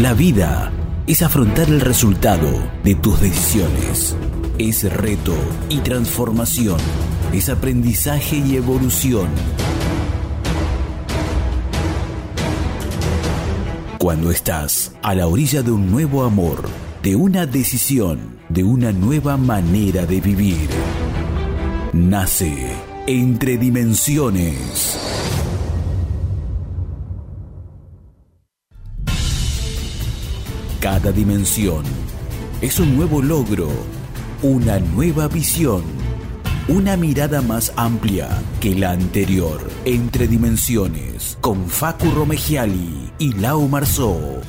La vida es afrontar el resultado de tus decisiones. Es reto y transformación. Es aprendizaje y evolución. Cuando estás a la orilla de un nuevo amor, de una decisión, de una nueva manera de vivir, nace entre dimensiones. cada dimensión. Es un nuevo logro, una nueva visión, una mirada más amplia que la anterior. Entre dimensiones, con Facu Romegiali y Lau Marzó.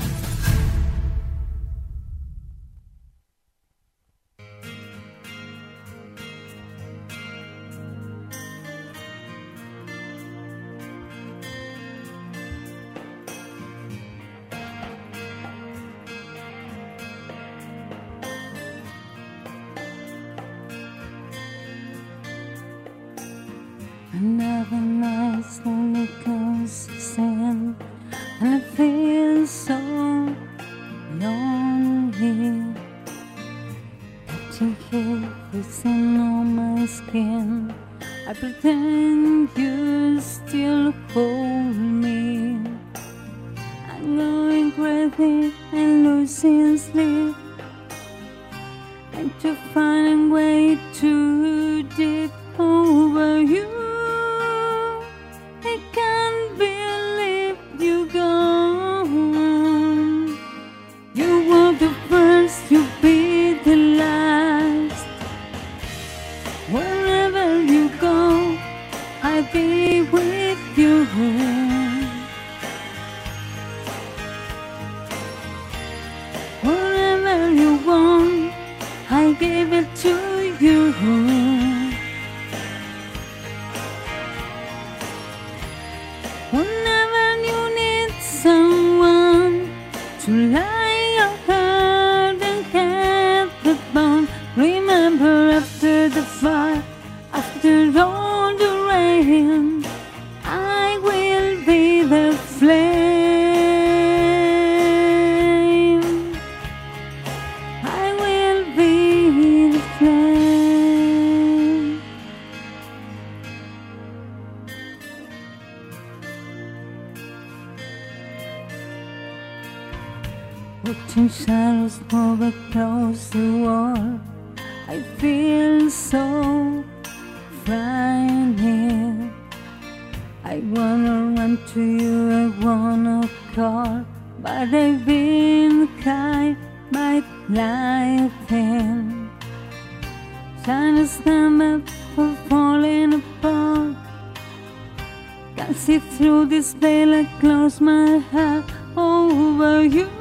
you.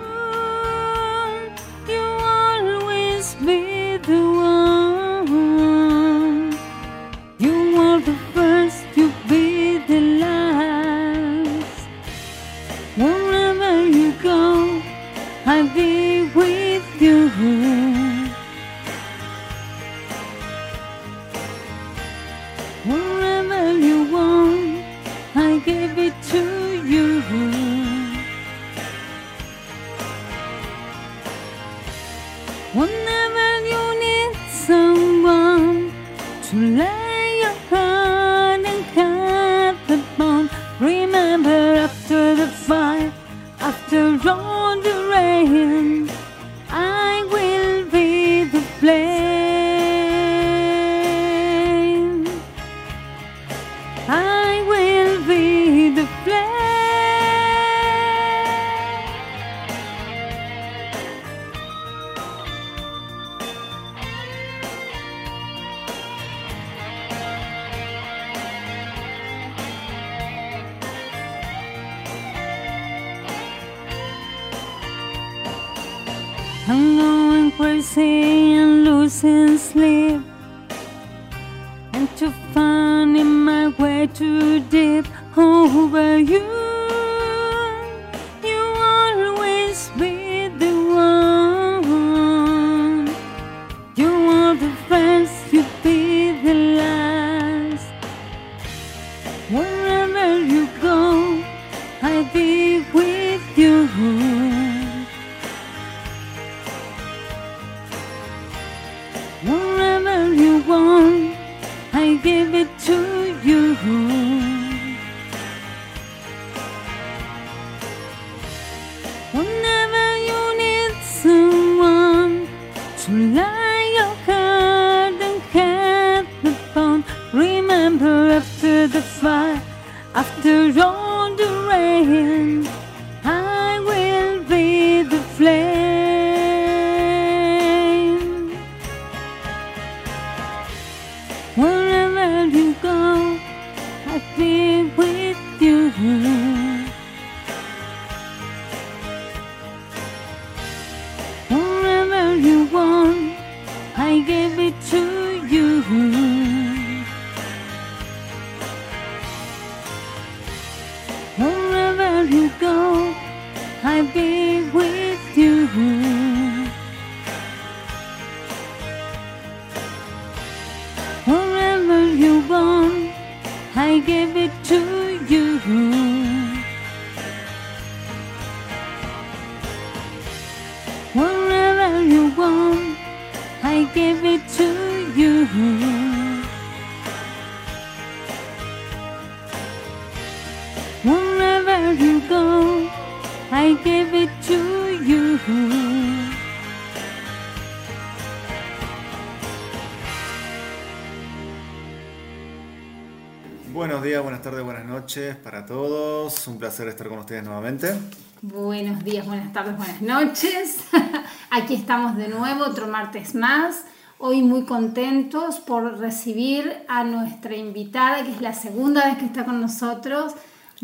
Buenos días, buenas tardes, buenas noches para todos. Un placer estar con ustedes nuevamente. Buenos días, buenas tardes, buenas noches. Aquí estamos de nuevo, otro martes más. Hoy muy contentos por recibir a nuestra invitada, que es la segunda vez que está con nosotros.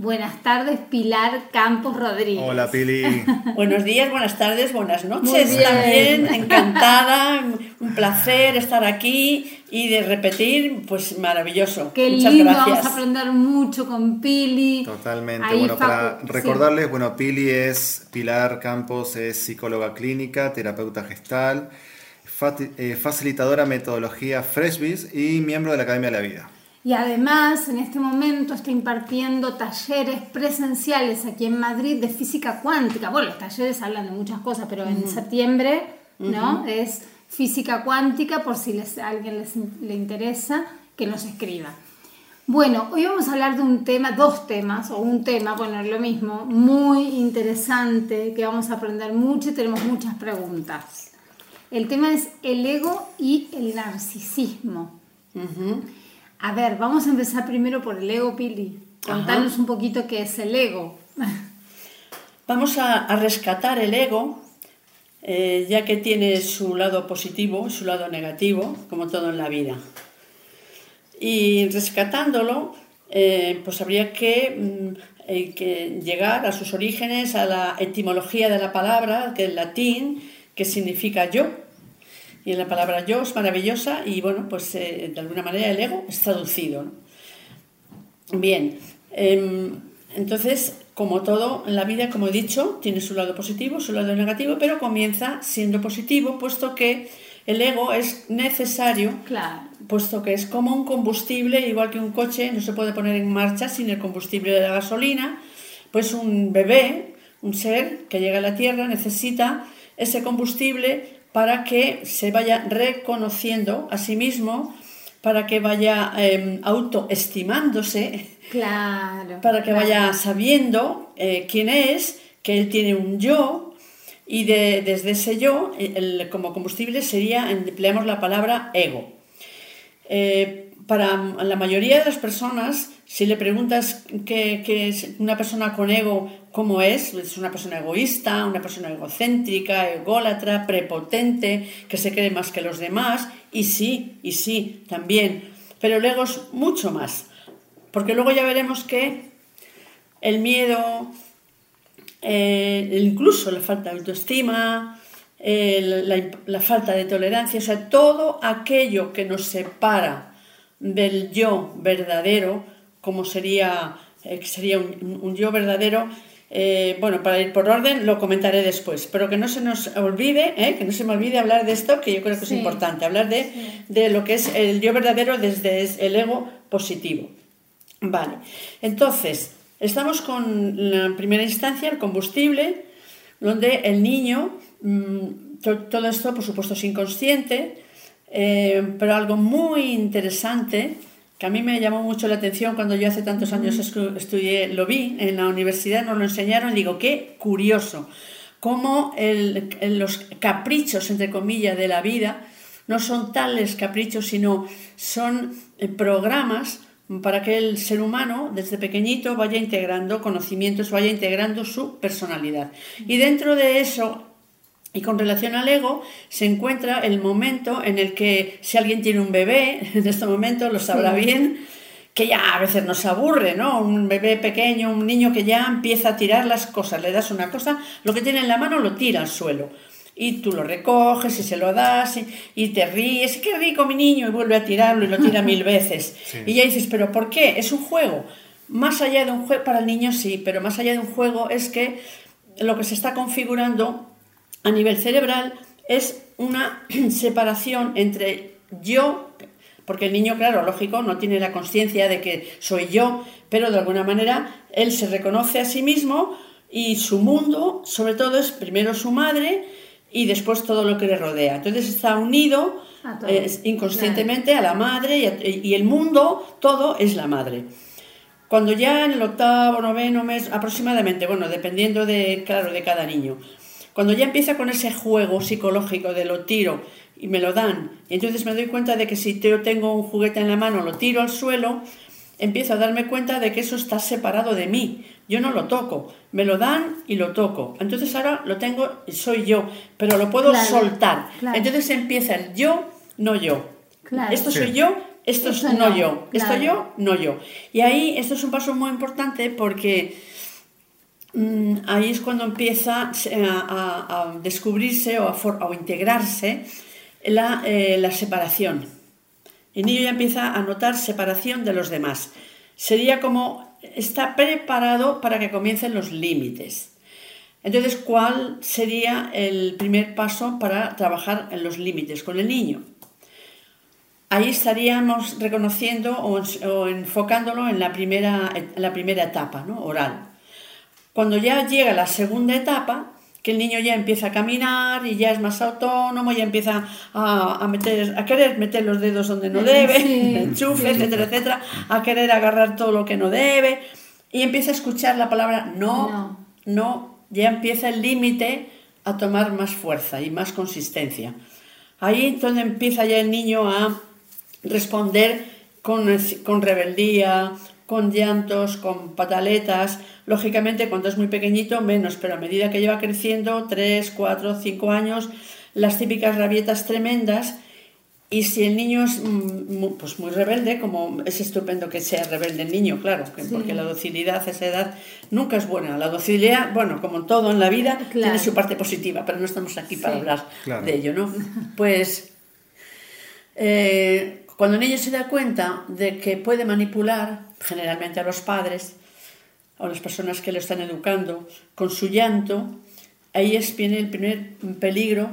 Buenas tardes, Pilar Campos Rodríguez. Hola Pili. Buenos días, buenas tardes, buenas Muy noches bien. también. Encantada, un placer estar aquí y de repetir, pues maravilloso. Qué Muchas lindo, gracias. vamos a aprender mucho con Pili. Totalmente. Ahí, bueno, para sí. recordarles, bueno, Pili es Pilar Campos, es psicóloga clínica, terapeuta gestal, eh, facilitadora metodología Freshbiz y miembro de la Academia de la Vida. Y además, en este momento está impartiendo talleres presenciales aquí en Madrid de física cuántica. Bueno, los talleres hablan de muchas cosas, pero en septiembre, ¿no? Es física cuántica, por si les, a alguien les, le interesa, que nos escriba. Bueno, hoy vamos a hablar de un tema, dos temas, o un tema, bueno, es lo mismo, muy interesante, que vamos a aprender mucho y tenemos muchas preguntas. El tema es el ego y el narcisismo. A ver, vamos a empezar primero por el ego, Pili. Contanos un poquito qué es el ego. Vamos a, a rescatar el ego, eh, ya que tiene su lado positivo su lado negativo, como todo en la vida. Y rescatándolo, eh, pues habría que, mm, eh, que llegar a sus orígenes, a la etimología de la palabra, que es latín, que significa yo. Y la palabra yo es maravillosa y bueno, pues eh, de alguna manera el ego es traducido. ¿no? Bien, em, entonces, como todo en la vida, como he dicho, tiene su lado positivo, su lado negativo, pero comienza siendo positivo, puesto que el ego es necesario, Claro. puesto que es como un combustible, igual que un coche no se puede poner en marcha sin el combustible de la gasolina, pues un bebé, un ser que llega a la Tierra, necesita ese combustible para que se vaya reconociendo a sí mismo, para que vaya eh, autoestimándose, Claro. para que claro. vaya sabiendo eh, quién es, que él tiene un yo y de- desde ese yo, el- como combustible sería, empleamos la palabra ego. Eh, para la mayoría de las personas, si le preguntas qué, qué es una persona con ego, cómo es, es una persona egoísta, una persona egocéntrica, ególatra, prepotente, que se cree más que los demás, y sí, y sí, también. Pero el ego es mucho más, porque luego ya veremos que el miedo, eh, incluso la falta de autoestima, eh, la, falta de tolerancia, o sea, todo aquello que nos separa del yo verdadero, como sería, eh, que sería un yo verdadero, eh, bueno, para ir por orden lo comentaré después, pero que no se nos olvide, eh, que no se me olvide hablar de esto, que yo creo que Sí. es importante, hablar de, de lo que es el yo verdadero desde el ego positivo. Vale, entonces, estamos con la primera instancia, el combustible, donde el niño, mm, to- todo esto por supuesto es inconsciente, eh, pero algo muy interesante que a mí me llamó mucho la atención cuando yo hace tantos años estudié, lo vi en la universidad, nos lo enseñaron, digo, qué curioso, cómo los caprichos, entre comillas, de la vida no son tales caprichos, sino son eh, programas para que el ser humano desde pequeñito vaya integrando conocimientos, vaya integrando su personalidad. Y dentro de eso, y con relación al ego, se encuentra el momento en el que si alguien tiene un bebé, en este momento lo sabrá bien, que ya a veces nos aburre, ¿no? Un bebé pequeño, un niño que ya empieza a tirar las cosas, le das una cosa, lo que tiene en la mano lo tira al suelo y tú lo recoges y se lo das y, te ríes, qué rico mi niño, y vuelve a tirarlo y lo tira mil veces. Y ya dices, pero ¿por qué? Es un juego. Más allá de un juego, para el niño sí, pero más allá de un juego es que lo que se está configurando a nivel cerebral es una separación entre yo, porque el niño, claro, lógico, no tiene la conciencia de que soy yo, pero de alguna manera él se reconoce a sí mismo y su mundo, sobre todo, es primero su madre, y después todo lo que le rodea. Entonces está unido inconscientemente a la madre y, el mundo, todo es la madre. Cuando ya en el octavo, noveno mes, aproximadamente, bueno, dependiendo de, claro, de cada niño, cuando ya empieza con ese juego psicológico de lo tiro y me lo dan, y entonces me doy cuenta de que si yo tengo un juguete en la mano, lo tiro al suelo, empiezo a darme cuenta de que eso está separado de mí. Yo no lo toco, me lo dan y lo toco. Entonces ahora lo tengo, soy yo, pero lo puedo soltar. Entonces empieza el yo, no yo. Esto soy yo, esto, es no, yo. Esto yo, no yo. Y ahí esto es un paso muy importante porque ahí es cuando empieza a, descubrirse o a, integrarse la, eh, la separación. El niño ya empieza a notar separación de los demás. Sería como está preparado para que comiencen los límites. Entonces, ¿cuál sería el primer paso para trabajar en los límites con el niño? Ahí estaríamos reconociendo o, enfocándolo en la primera, la primera etapa, ¿no? oral. Cuando ya llega la segunda etapa, que el niño ya empieza a caminar y ya es más autónomo, ya empieza a, meter, a querer meter los dedos donde no debe, enchufe, etcétera, etcétera, a querer agarrar todo lo que no debe, y empieza a escuchar la palabra no, no, ya empieza el límite a tomar más fuerza y más consistencia. Ahí entonces empieza ya el niño a responder con, con rebeldía, con llantos, con pataletas. Lógicamente, cuando es muy pequeñito, menos, pero a medida que lleva creciendo, 3, 4, 5 años, las típicas rabietas tremendas. Y si el niño es mm, pues muy rebelde, como es estupendo que sea rebelde el niño, claro, porque la docilidad a esa edad nunca es buena. La docilidad, bueno, como todo en la vida, tiene su parte positiva, pero no estamos aquí para hablar de ello, ¿no? Pues eh, cuando el niño se da cuenta de que puede manipular, generalmente a los padres o las personas que lo están educando, con su llanto, ahí es, viene el primer peligro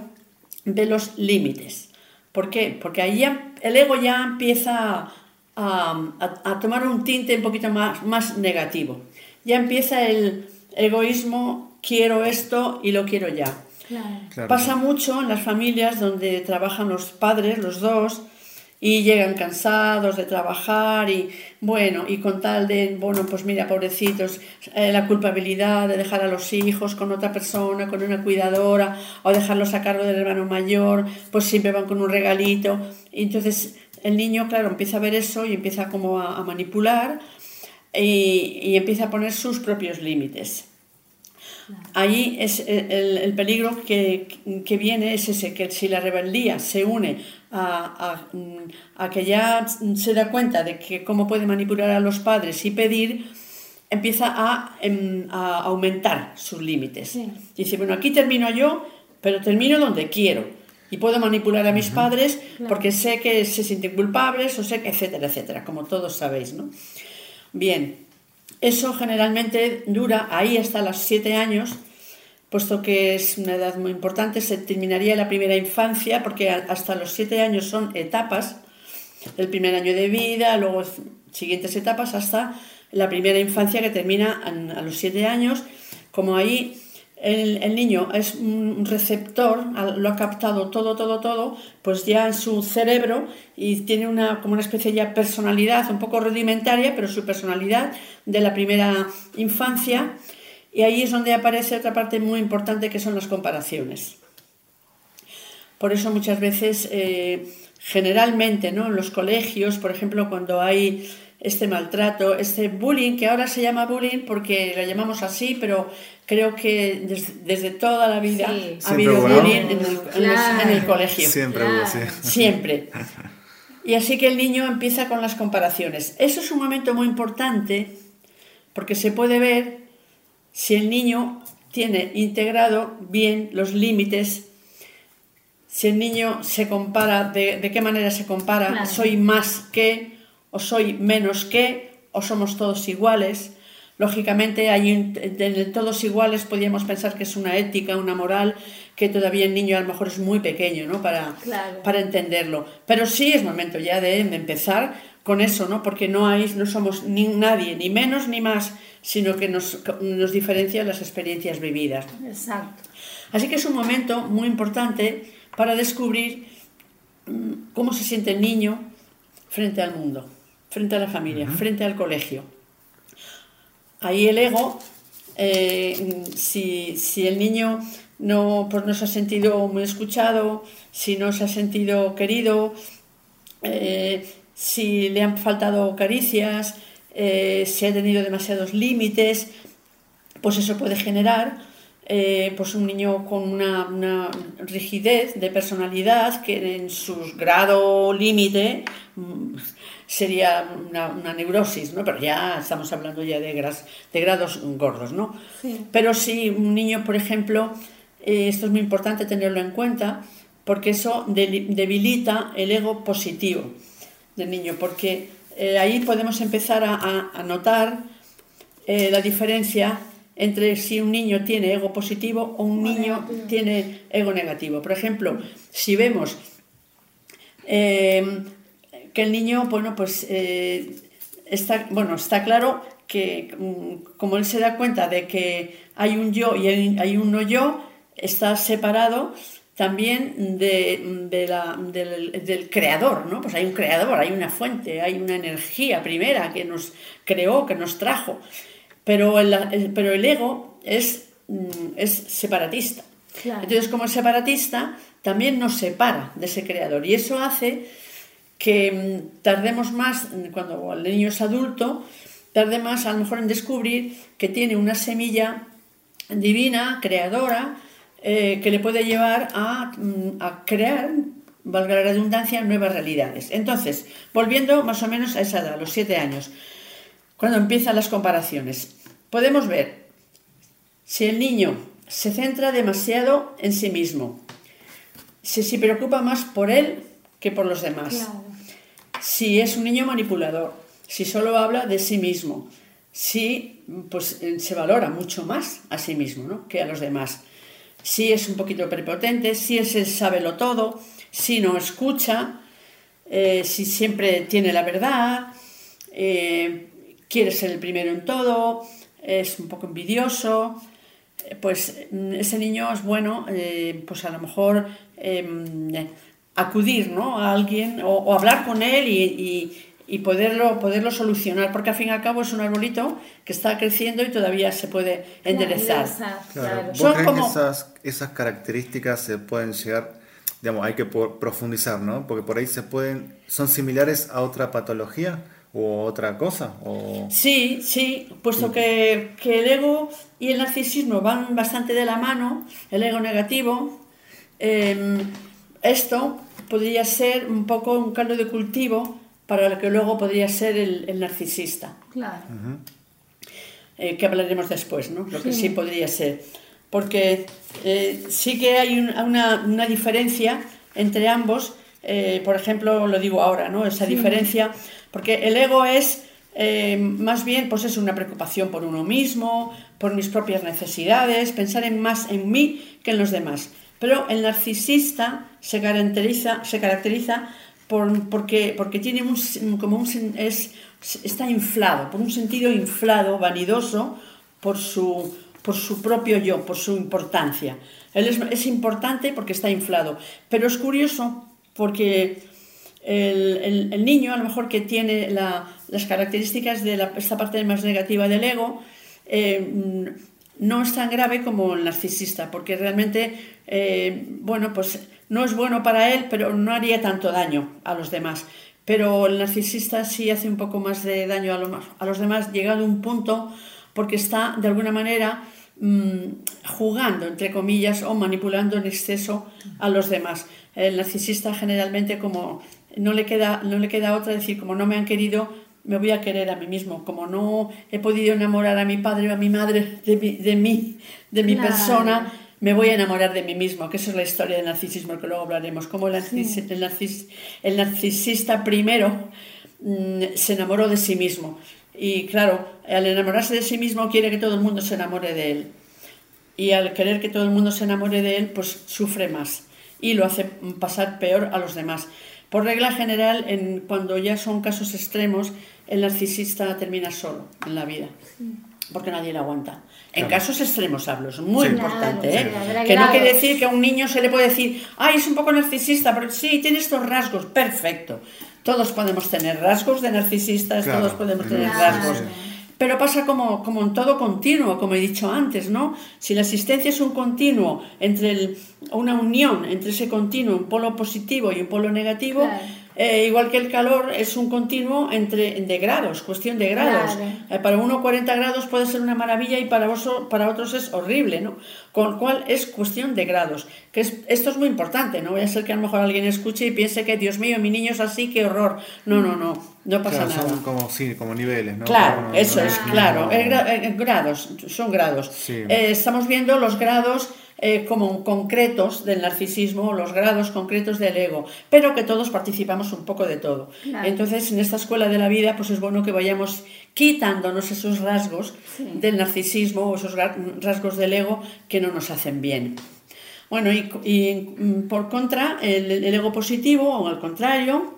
de los límites. ¿Por qué? Porque ahí el ego ya empieza a, tomar un tinte un poquito más, más negativo. Ya empieza el egoísmo, quiero esto y lo quiero ya. Pasa mucho en las familias donde trabajan los padres, los dos, y llegan cansados de trabajar y bueno, y con tal de, bueno, pues mira, pobrecitos, eh, la culpabilidad de dejar a los hijos con otra persona, con una cuidadora, o dejarlos a cargo del hermano mayor, pues siempre van con un regalito. Y entonces el niño, claro, empieza a ver eso y empieza como a, manipular y, y empieza a poner sus propios límites. Ahí es el, peligro que, viene es ese, que si la rebeldía se une a, que ya se da cuenta de que cómo puede manipular a los padres y pedir, empieza a, em, aumentar sus límites. Dice, bueno, aquí termino yo, pero termino donde quiero. Y puedo manipular a mis padres porque sé que se sienten culpables, o sé que, etcétera, etcétera, como todos sabéis, ¿no? Bien, eso generalmente dura ahí hasta los siete años, puesto que es una edad muy importante, se terminaría la primera infancia, porque hasta los siete años son etapas, el primer año de vida, luego siguientes etapas hasta la primera infancia que termina a los siete años, como ahí el, niño es un receptor, lo ha captado todo, todo, todo, pues ya en su cerebro y tiene una, como una especie de personalidad un poco rudimentaria, pero su personalidad de la primera infancia. Y ahí es donde aparece otra parte muy importante que son las comparaciones. Por eso muchas veces, eh, generalmente, ¿no? en los colegios, por ejemplo, cuando hay este maltrato, este bullying, que ahora se llama bullying porque lo llamamos así, pero creo que desde, toda la vida ha habido bullying en el, colegio. Siempre Siempre. Y así que el niño empieza con las comparaciones. Eso es un momento muy importante porque se puede ver si el niño tiene integrado bien los límites, si el niño se compara, de, qué manera se compara, soy más que o soy menos que, o somos todos iguales. Lógicamente, hay en todos iguales podríamos pensar que es una ética, una moral, que todavía el niño a lo mejor es muy pequeño ¿no? para, para entenderlo. Pero sí es momento ya de, empezar con eso, ¿no? porque no, hay, no somos ni nadie, ni menos ni más, sino que nos, nos diferencian las experiencias vividas. Exacto. Así que es un momento muy importante para descubrir mm, cómo se siente el niño frente al mundo frente a la familia, frente al colegio. Ahí el ego, eh, si, el niño no, pues no se ha sentido muy escuchado, si no se ha sentido querido, eh, si le han faltado caricias, eh, si ha tenido demasiados límites, pues eso puede generar pues un niño con una, una, rigidez de personalidad que en su grado límite mm, sería una, neurosis, ¿no? Pero ya estamos hablando ya de, de grados gordos, ¿no? Pero si un niño, por ejemplo, eh, esto es muy importante tenerlo en cuenta, porque eso debilita el ego positivo del niño, porque eh, ahí podemos empezar a, notar eh, la diferencia entre si un niño tiene ego positivo o un niño tiene ego negativo. Por ejemplo, si vemos que el niño, bueno, pues eh, está, bueno, está claro que mm, como él se da cuenta de que hay un yo y hay, un no yo, está separado también de, la, del, creador, ¿no? Pues hay un creador, hay una fuente, hay una energía primera que nos creó, que nos trajo. Pero el, pero el ego es, mm, es separatista. Entonces, como es separatista, también nos separa de ese creador. Y eso hace que mm, tardemos más, mm, cuando el niño es adulto, tarde más a lo mejor en descubrir que tiene una semilla divina, creadora, eh, que le puede llevar mm, a, crear, valga la redundancia, nuevas realidades. Entonces, volviendo más o menos a esa edad, a los siete años, cuando empiezan las comparaciones, podemos ver si el niño se centra demasiado en sí mismo, si se preocupa más por él que por los demás si es un niño manipulador, si solo habla de sí mismo, si pues, eh, se valora mucho más a sí mismo que a los demás, si es un poquito prepotente, si es el sábelo todo, si no escucha, eh, si siempre tiene la verdad, eh, quiere ser el primero en todo, es un poco envidioso, pues mm, ese niño es bueno, pues a lo mejor em, acudir ¿no? a alguien o, hablar con él y, poderlo, poderlo solucionar, porque al fin y al cabo es un arbolito que está creciendo y todavía se puede enderezar. Claro. ¿Vos crees que esas, esas características se pueden llegar, digamos, hay que profundizar, ¿no? Porque por ahí se pueden, son similares a otra patología o otra cosa. O... Sí, sí, puesto que, que el ego y el narcisismo van bastante de la mano, el ego negativo, em, esto podría ser un poco un caldo de cultivo para lo que luego podría ser el, narcisista. Claro. Eh, que hablaremos después, ¿no? Lo que sí podría ser. Porque eh, sí que hay una, una, diferencia entre ambos, eh, por ejemplo, lo digo ahora, ¿no? Esa diferencia, porque el ego es más bien, pues es una preocupación por uno mismo, por mis propias necesidades, pensar en más en mí que en los demás. Pero el narcisista se caracteriza, se caracteriza por, porque, porque tiene un, como un, es, está inflado, por un sentido inflado, vanidoso, por su, por su propio yo, por su importancia. Él es, importante porque está inflado. Pero es curioso porque el, niño, a lo mejor que tiene las características de esta parte más negativa del ego, eh, no es tan grave como el narcisista, porque realmente, eh, bueno, pues no es bueno para él, pero no haría tanto daño a los demás. Pero el narcisista sí hace un poco más de daño a, a los demás, llegado a un punto, porque está de alguna manera mm, jugando, entre comillas, o manipulando en exceso a los demás. El narcisista generalmente como no le queda, no le queda otra decir, como no me han querido, me voy a querer a mí mismo. Como no he podido enamorar a mi padre o a mi madre de, de mí, de mi persona, me voy a enamorar de mí mismo, que esa es la historia del narcisismo, que luego hablaremos. Como el, el, narcisista primero mm, se enamoró de sí mismo. Y claro, al enamorarse de sí mismo quiere que todo el mundo se enamore de él. Y al querer que todo el mundo se enamore de él, pues sufre más y lo hace pasar peor a los demás. Por regla general, en, cuando ya son casos extremos, el narcisista termina solo en la vida, porque nadie le aguanta. En casos extremos hablo, es muy importante, ¿eh? que no quiere decir que a un niño se le puede decir, ay, es un poco narcisista, pero sí, tiene estos rasgos, perfecto. Todos podemos tener rasgos de narcisistas, todos podemos tener rasgos. Pero pasa como, como en todo continuo, como he dicho antes, ¿no? Si la existencia es un continuo, entre el, una unión entre ese continuo, un polo positivo y un polo negativo, eh, igual que el calor es un continuo entre de grados, cuestión de grados. Eh, para uno 40 grados puede ser una maravilla y para, para otros es horrible, ¿no? Con lo cual es cuestión de grados. Que es, esto es muy importante, no voy a ser que a lo mejor alguien escuche y piense que, Dios mío, mi niño es así, qué horror. No, no, no, no pasa nada. Son como, sí, como niveles, ¿no? Claro, eso es, claro. grados, son grados. Eh, estamos viendo los grados eh, como concretos del narcisismo, los grados concretos del ego, pero que todos participamos un poco de todo. Entonces, en esta escuela de la vida, pues es bueno que vayamos quitándonos esos rasgos del narcisismo o esos rasgos del ego que no nos hacen bien. Bueno, y, mm, por contra, el, ego positivo, o al contrario,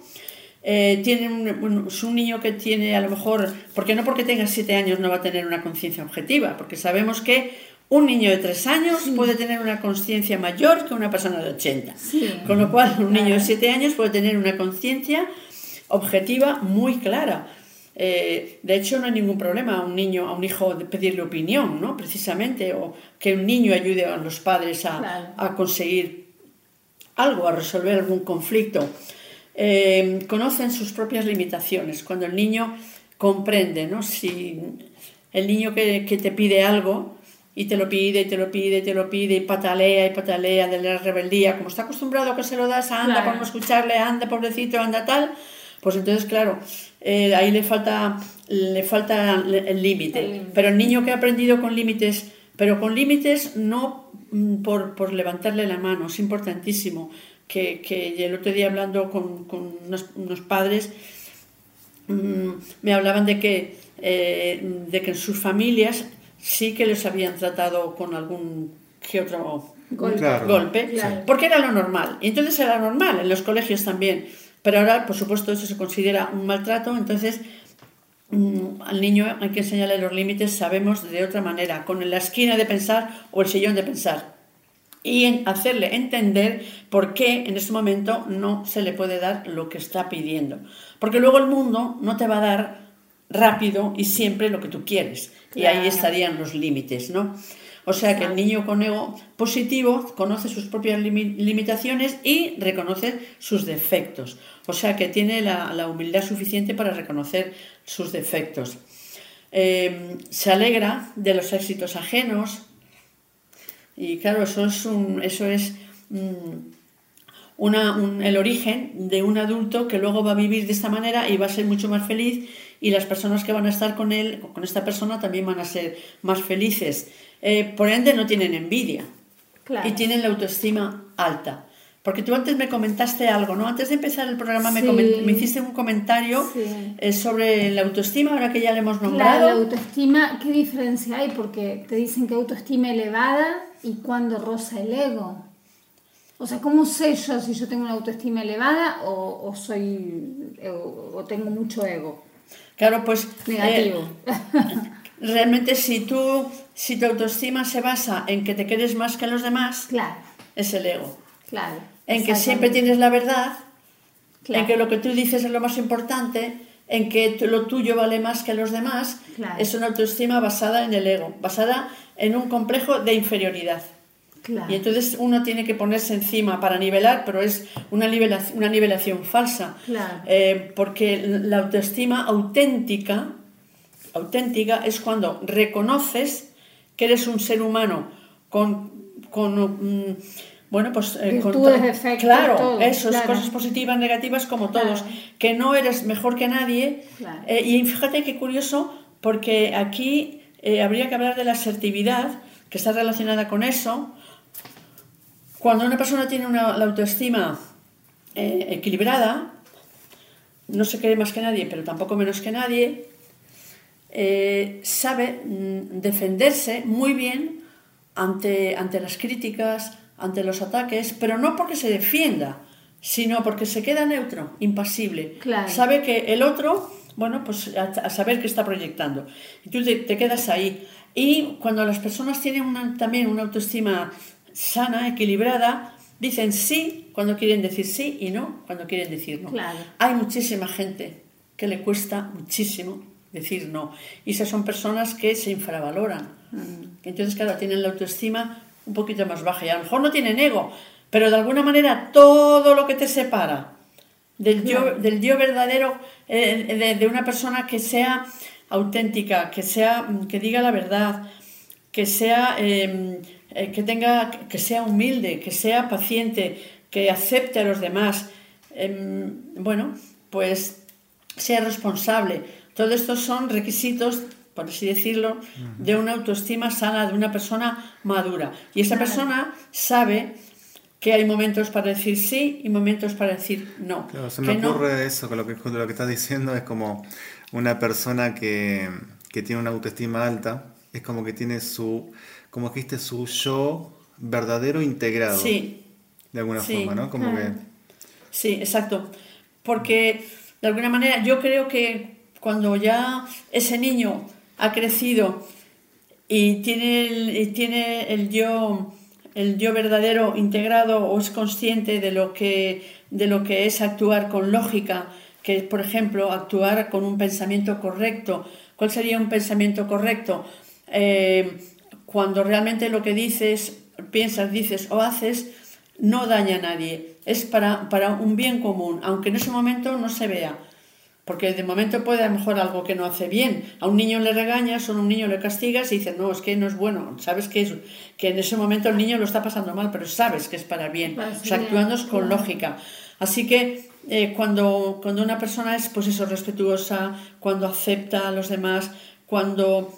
eh, tiene un, es un niño que tiene a lo mejor, porque no porque tenga siete años no va a tener una conciencia objetiva, porque sabemos que un niño de tres años puede tener una conciencia mayor que una persona de 80. Con lo cual, un niño de siete años puede tener una conciencia objetiva muy clara. Eh, de hecho, no hay ningún problema a un niño, a un hijo, de pedirle opinión, ¿no? Precisamente, o que un niño ayude a los padres a, conseguir algo, a resolver algún conflicto. Eh, conocen sus propias limitaciones. Cuando el niño comprende, ¿no? Si el niño que, que te pide algo, y te lo pide, y te lo pide, y te lo pide, y patalea, y patalea de la rebeldía, como está acostumbrado a que se lo das, anda por no escucharle, anda pobrecito, anda tal, pues entonces, claro, eh, ahí le falta, le falta el límite. Pero el niño que ha aprendido con límites, pero con límites no mm, por, por levantarle la mano, es importantísimo. Que, que el otro día hablando con, con unos, padres, mm, me hablaban de que, eh, de que en sus familias sí que les habían tratado con algún que otro golpe, porque era lo normal. Y entonces era normal, en los colegios también. Pero ahora, por supuesto, eso se considera un maltrato, entonces mm, al niño hay que enseñarle los límites, sabemos de otra manera, con la esquina de pensar o el sillón de pensar. Y hacerle entender por qué en este momento no se le puede dar lo que está pidiendo. Porque luego el mundo no te va a dar rápido y siempre lo que tú quieres. Y ahí estarían los límites, ¿no? O sea que el niño con ego positivo conoce sus propias limitaciones y reconoce sus defectos. O sea que tiene la, humildad suficiente para reconocer sus defectos. Em, se alegra de los éxitos ajenos. Y claro, eso es, un, eso es mm, el origen de un adulto que luego va a vivir de esta manera y va a ser mucho más feliz y las personas que van a estar con él, con esta persona, también van a ser más felices. Eh, por ende, no tienen envidia y tienen la autoestima alta. Porque tú antes me comentaste algo, ¿no? Antes de empezar el programa me, me, hiciste un comentario eh, sobre la autoestima, ahora que ya le hemos nombrado. Claro, la autoestima, ¿qué diferencia hay? Porque te dicen que autoestima elevada y cuando roza el ego. O sea, ¿cómo sé yo si yo tengo una autoestima elevada o, soy o tengo mucho ego? Claro, pues... Negativo. Eh, realmente si tú, si tu autoestima se basa en que te quedes más que los demás, Claro, es el ego. claro. En que siempre tienes la verdad, Claro. en que lo que tú dices es lo más importante, en que lo tuyo vale más que los demás, Claro. es una autoestima basada en el ego, basada en un complejo de inferioridad. Claro. Y entonces uno tiene que ponerse encima para nivelar, pero es una nivelación, una nivelación falsa. Claro. Eh, porque la autoestima auténtica, auténtica es cuando reconoces que eres un ser humano con, con mm, bueno, pues eh, con defectos, claro, todo, eso, claro. cosas positivas, negativas como todos, que no eres mejor que nadie. Eh, y fíjate qué curioso, porque aquí habría que hablar de la asertividad, que está relacionada con eso. Cuando una persona tiene una, la autoestima eh, equilibrada, no se cree más que nadie, pero tampoco menos que nadie, eh, sabe mm, defenderse muy bien ante, ante las críticas, ante los ataques, pero no porque se defienda, sino porque se queda neutro, impasible. Claro. Sabe que el otro, bueno, pues a, a saber qué está proyectando. Y tú te, te quedas ahí. Y cuando las personas tienen una- también una autoestima sana, equilibrada, dicen sí cuando quieren decir sí y no cuando quieren decir no. Claro. Hay muchísima gente que le cuesta muchísimo decir no. Y esas son personas que se infravaloran. Entonces, claro, tienen la autoestima un poquito más baja. Y a lo mejor no tienen ego, pero de alguna manera todo lo que te separa del, yo, del yo verdadero, eh, de, de una persona que sea auténtica, que, sea, que diga la verdad, que sea, eh, eh, que tenga, que sea humilde, que sea paciente, que acepte a los demás, em, bueno, pues sea responsable. Todo esto son requisitos, por así decirlo, de una autoestima sana, de una persona madura. Y esa persona sabe que hay momentos para decir sí y momentos para decir no. Claro, se Que me no- ocurre eso, con lo que, con lo que estás diciendo, es como una persona que, que tiene una autoestima alta, es como que tiene su, como que dijiste, su yo verdadero integrado, Sí, de alguna sí. forma, ¿no? Como que, Sí, exacto. Porque de alguna manera yo creo que cuando ya ese niño ha crecido y tiene el, y tiene el yo el yo verdadero integrado o es consciente de lo que de lo que es actuar con lógica, que es por ejemplo actuar con un pensamiento correcto. ¿Cuál sería un pensamiento correcto? Eh, cuando realmente lo que dices, piensas, dices o haces no daña a nadie, es para, para un bien común, aunque en ese momento no se vea. Porque de momento puede a lo mejor algo que no hace bien. A un niño le regañas o a un niño le castigas y dices, no, es que no es bueno. Sabes que, es, que en ese momento el niño lo está pasando mal, pero sabes que es para bien. Para O sea, actuando es con lógica. Así que eh, cuando, cuando una persona es, pues eso, respetuosa, cuando acepta a los demás, cuando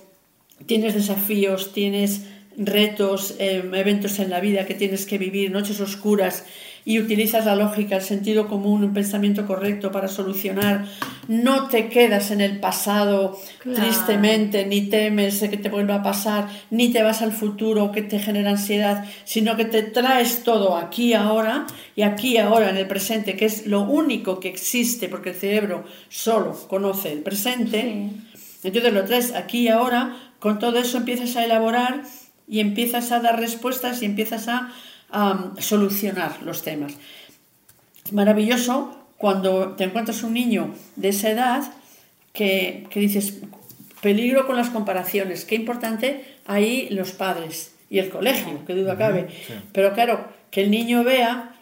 tienes desafíos, tienes retos, eh, eventos en la vida que tienes que vivir, noches oscuras, y utilizas la lógica, el sentido común, un pensamiento correcto para solucionar, no te quedas en el pasado Claro. tristemente, ni temes que te vuelva a pasar, ni te vas al futuro que te genera ansiedad, sino que te traes todo aquí ahora y aquí ahora en el presente, que es lo único que existe, porque el cerebro solo conoce el presente. Entonces lo traes aquí y ahora, con todo eso empiezas a elaborar y empiezas a dar respuestas y empiezas a, a solucionar los temas. Es maravilloso cuando te encuentras un niño de esa edad que, que dices, peligro con las comparaciones, qué importante ahí los padres y el colegio, que duda cabe. Pero claro, que el niño vea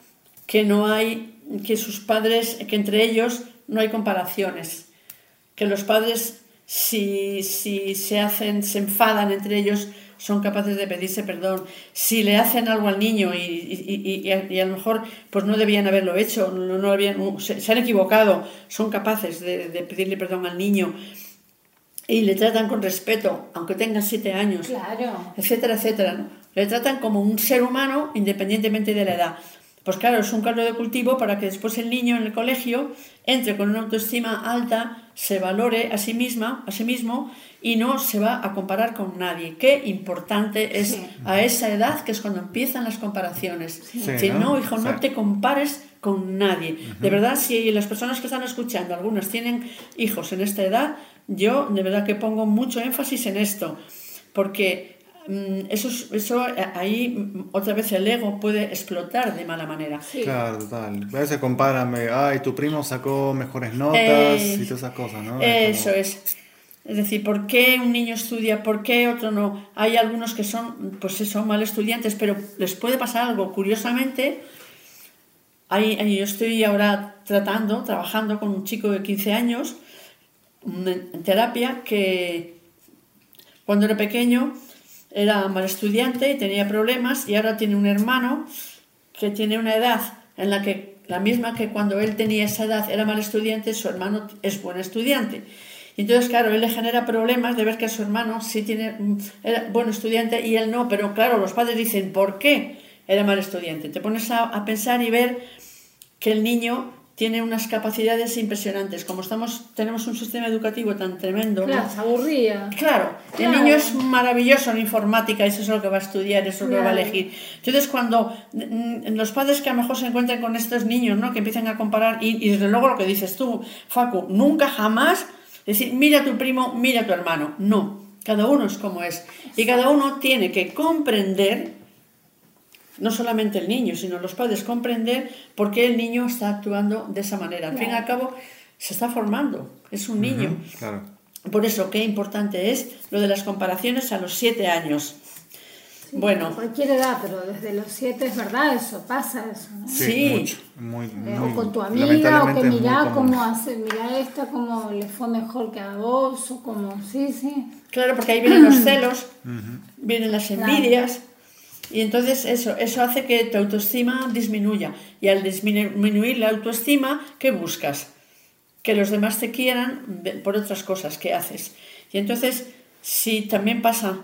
que no hay, que sus padres, que entre ellos no hay comparaciones, que los padres si, si se hacen, se enfadan entre ellos, son capaces de pedirse perdón. Si le hacen algo al niño y, y- y- y a, y a lo mejor pues no debían haberlo hecho, no, no habían, se, se han equivocado, son capaces de, de pedirle perdón al niño y le tratan con respeto, aunque tengan siete años Claro. etcétera, etcétera. ¿no? Le tratan como un ser humano independientemente de la edad. Pues claro, es un caldo de cultivo para que después el niño en el colegio entre con una autoestima alta, se valore a sí misma, a sí mismo y no se va a comparar con nadie. Qué importante es Sí. a esa edad que es cuando empiezan las comparaciones. Sí, Decir, ¿no? no, hijo, no Sí. te compares con nadie. De verdad, si las personas que están escuchando, algunas tienen hijos en esta edad, yo de verdad que pongo mucho énfasis en esto, porque eso, es- eso eh, ahí mm, otra vez el ego puede explotar de mala manera. Claro, total. A veces comparan, ay, tu primo sacó mejores notas Eh, y todas esas cosas, ¿no? Eso como- es. Es decir, ¿por qué un niño estudia? ¿Por qué otro no? Hay algunos que son, pues eso, mal estudiantes, pero les puede pasar algo. Curiosamente, hay, yo estoy ahora tratando, trabajando con un chico de 15 años mm, en terapia que cuando era pequeño era mal estudiante y tenía problemas y ahora tiene un hermano que tiene una edad en la que la misma que cuando él tenía esa edad era mal estudiante, su hermano es buen estudiante. Y entonces, claro, él le genera problemas de ver que su hermano sí tiene mm, era buen estudiante y él no, pero claro, los padres dicen, ¿por qué era mal estudiante? Te pones a, a pensar y ver que el niño tiene unas capacidades impresionantes. Como estamos, tenemos un sistema educativo tan tremendo, ¿no? Claro, se aburría. Claro, Claro. el niño es maravilloso en informática, eso es lo que va a estudiar, eso es lo que va a elegir. Entonces, cuando mm, los padres que a lo mejor se encuentran con estos niños, ¿no? que empiezan a comparar, y, y desde luego lo que dices tú, Facu, nunca jamás decir, mira a tu primo, mira a tu hermano. No, cada uno es como es. Y cada uno tiene que comprender, no solamente el niño, sino los padres, comprender por qué el niño está actuando de esa manera. Al fin y al cabo, se está formando, es un niño. Claro. Por eso, qué importante es lo de las comparaciones a los siete años. Bueno, A cualquier edad, pero desde los siete es verdad, eso pasa, eso. ¿no? Sí, Sí. mucho. Muy, Eh, muy- o con tu amiga, o que mirá cómo hace, mirá esta, cómo le fue mejor que a vos, o como, sí, sí. claro, porque ahí vienen los celos, vienen las envidias, y entonces eso, eso hace que tu autoestima disminuya. Y al disminuir la autoestima, ¿qué buscas? Que los demás te quieran por otras cosas que haces. Y entonces, si también pasa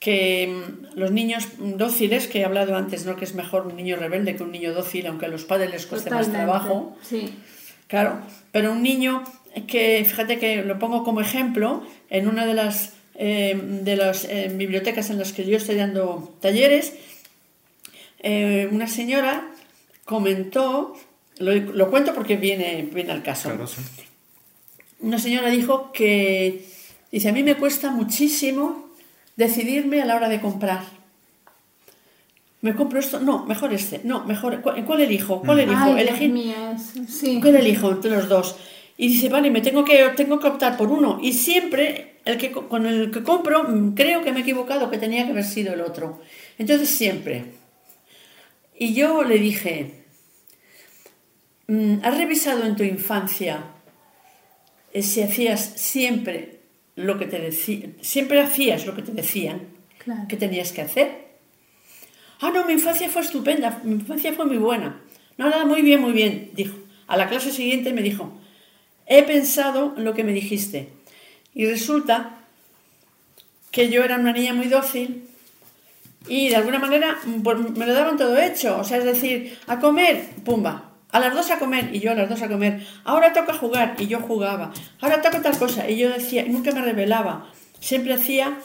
que mm, los niños dóciles, que he hablado antes, ¿no? que es mejor un niño rebelde que un niño dócil, aunque a los padres les cueste más trabajo, Sí. Claro, pero un niño que, fíjate que lo pongo como ejemplo, en una de las, eh, de las eh, bibliotecas en las que yo estoy dando talleres, eh, una señora comentó, lo, lo cuento porque viene, viene al caso, Claro, sí. una señora dijo que, dice, a mí me cuesta muchísimo decidirme a la hora de comprar. ¿Me compro esto? No, mejor este. No, mejor. ¿Cuál, elijo? ¿Cuál elijo? Ay, Dios Elegir- sí. ¿Cuál elijo entre los dos? Y dice, vale, me tengo que, tengo que optar por uno. Y siempre el que, co- con el que compro mm, creo que me he equivocado, que tenía que haber sido el otro. Entonces siempre. Y yo le dije, mm, ¿has revisado en tu infancia eh, si hacías siempre lo que te decían, siempre hacías lo que te decían Claro. que tenías que hacer? Ah, no, mi infancia fue estupenda, mi infancia fue muy buena. No, nada, muy bien, muy bien, dijo. A la clase siguiente me dijo, he pensado en lo que me dijiste. Y resulta que yo era una niña muy dócil y de alguna manera pues, me lo daban todo hecho. O sea, es decir, a comer, pumba. A las dos a comer y yo a las dos a comer. Ahora toca jugar y yo jugaba. Ahora toca tal cosa y yo decía, y nunca me revelaba. Siempre hacía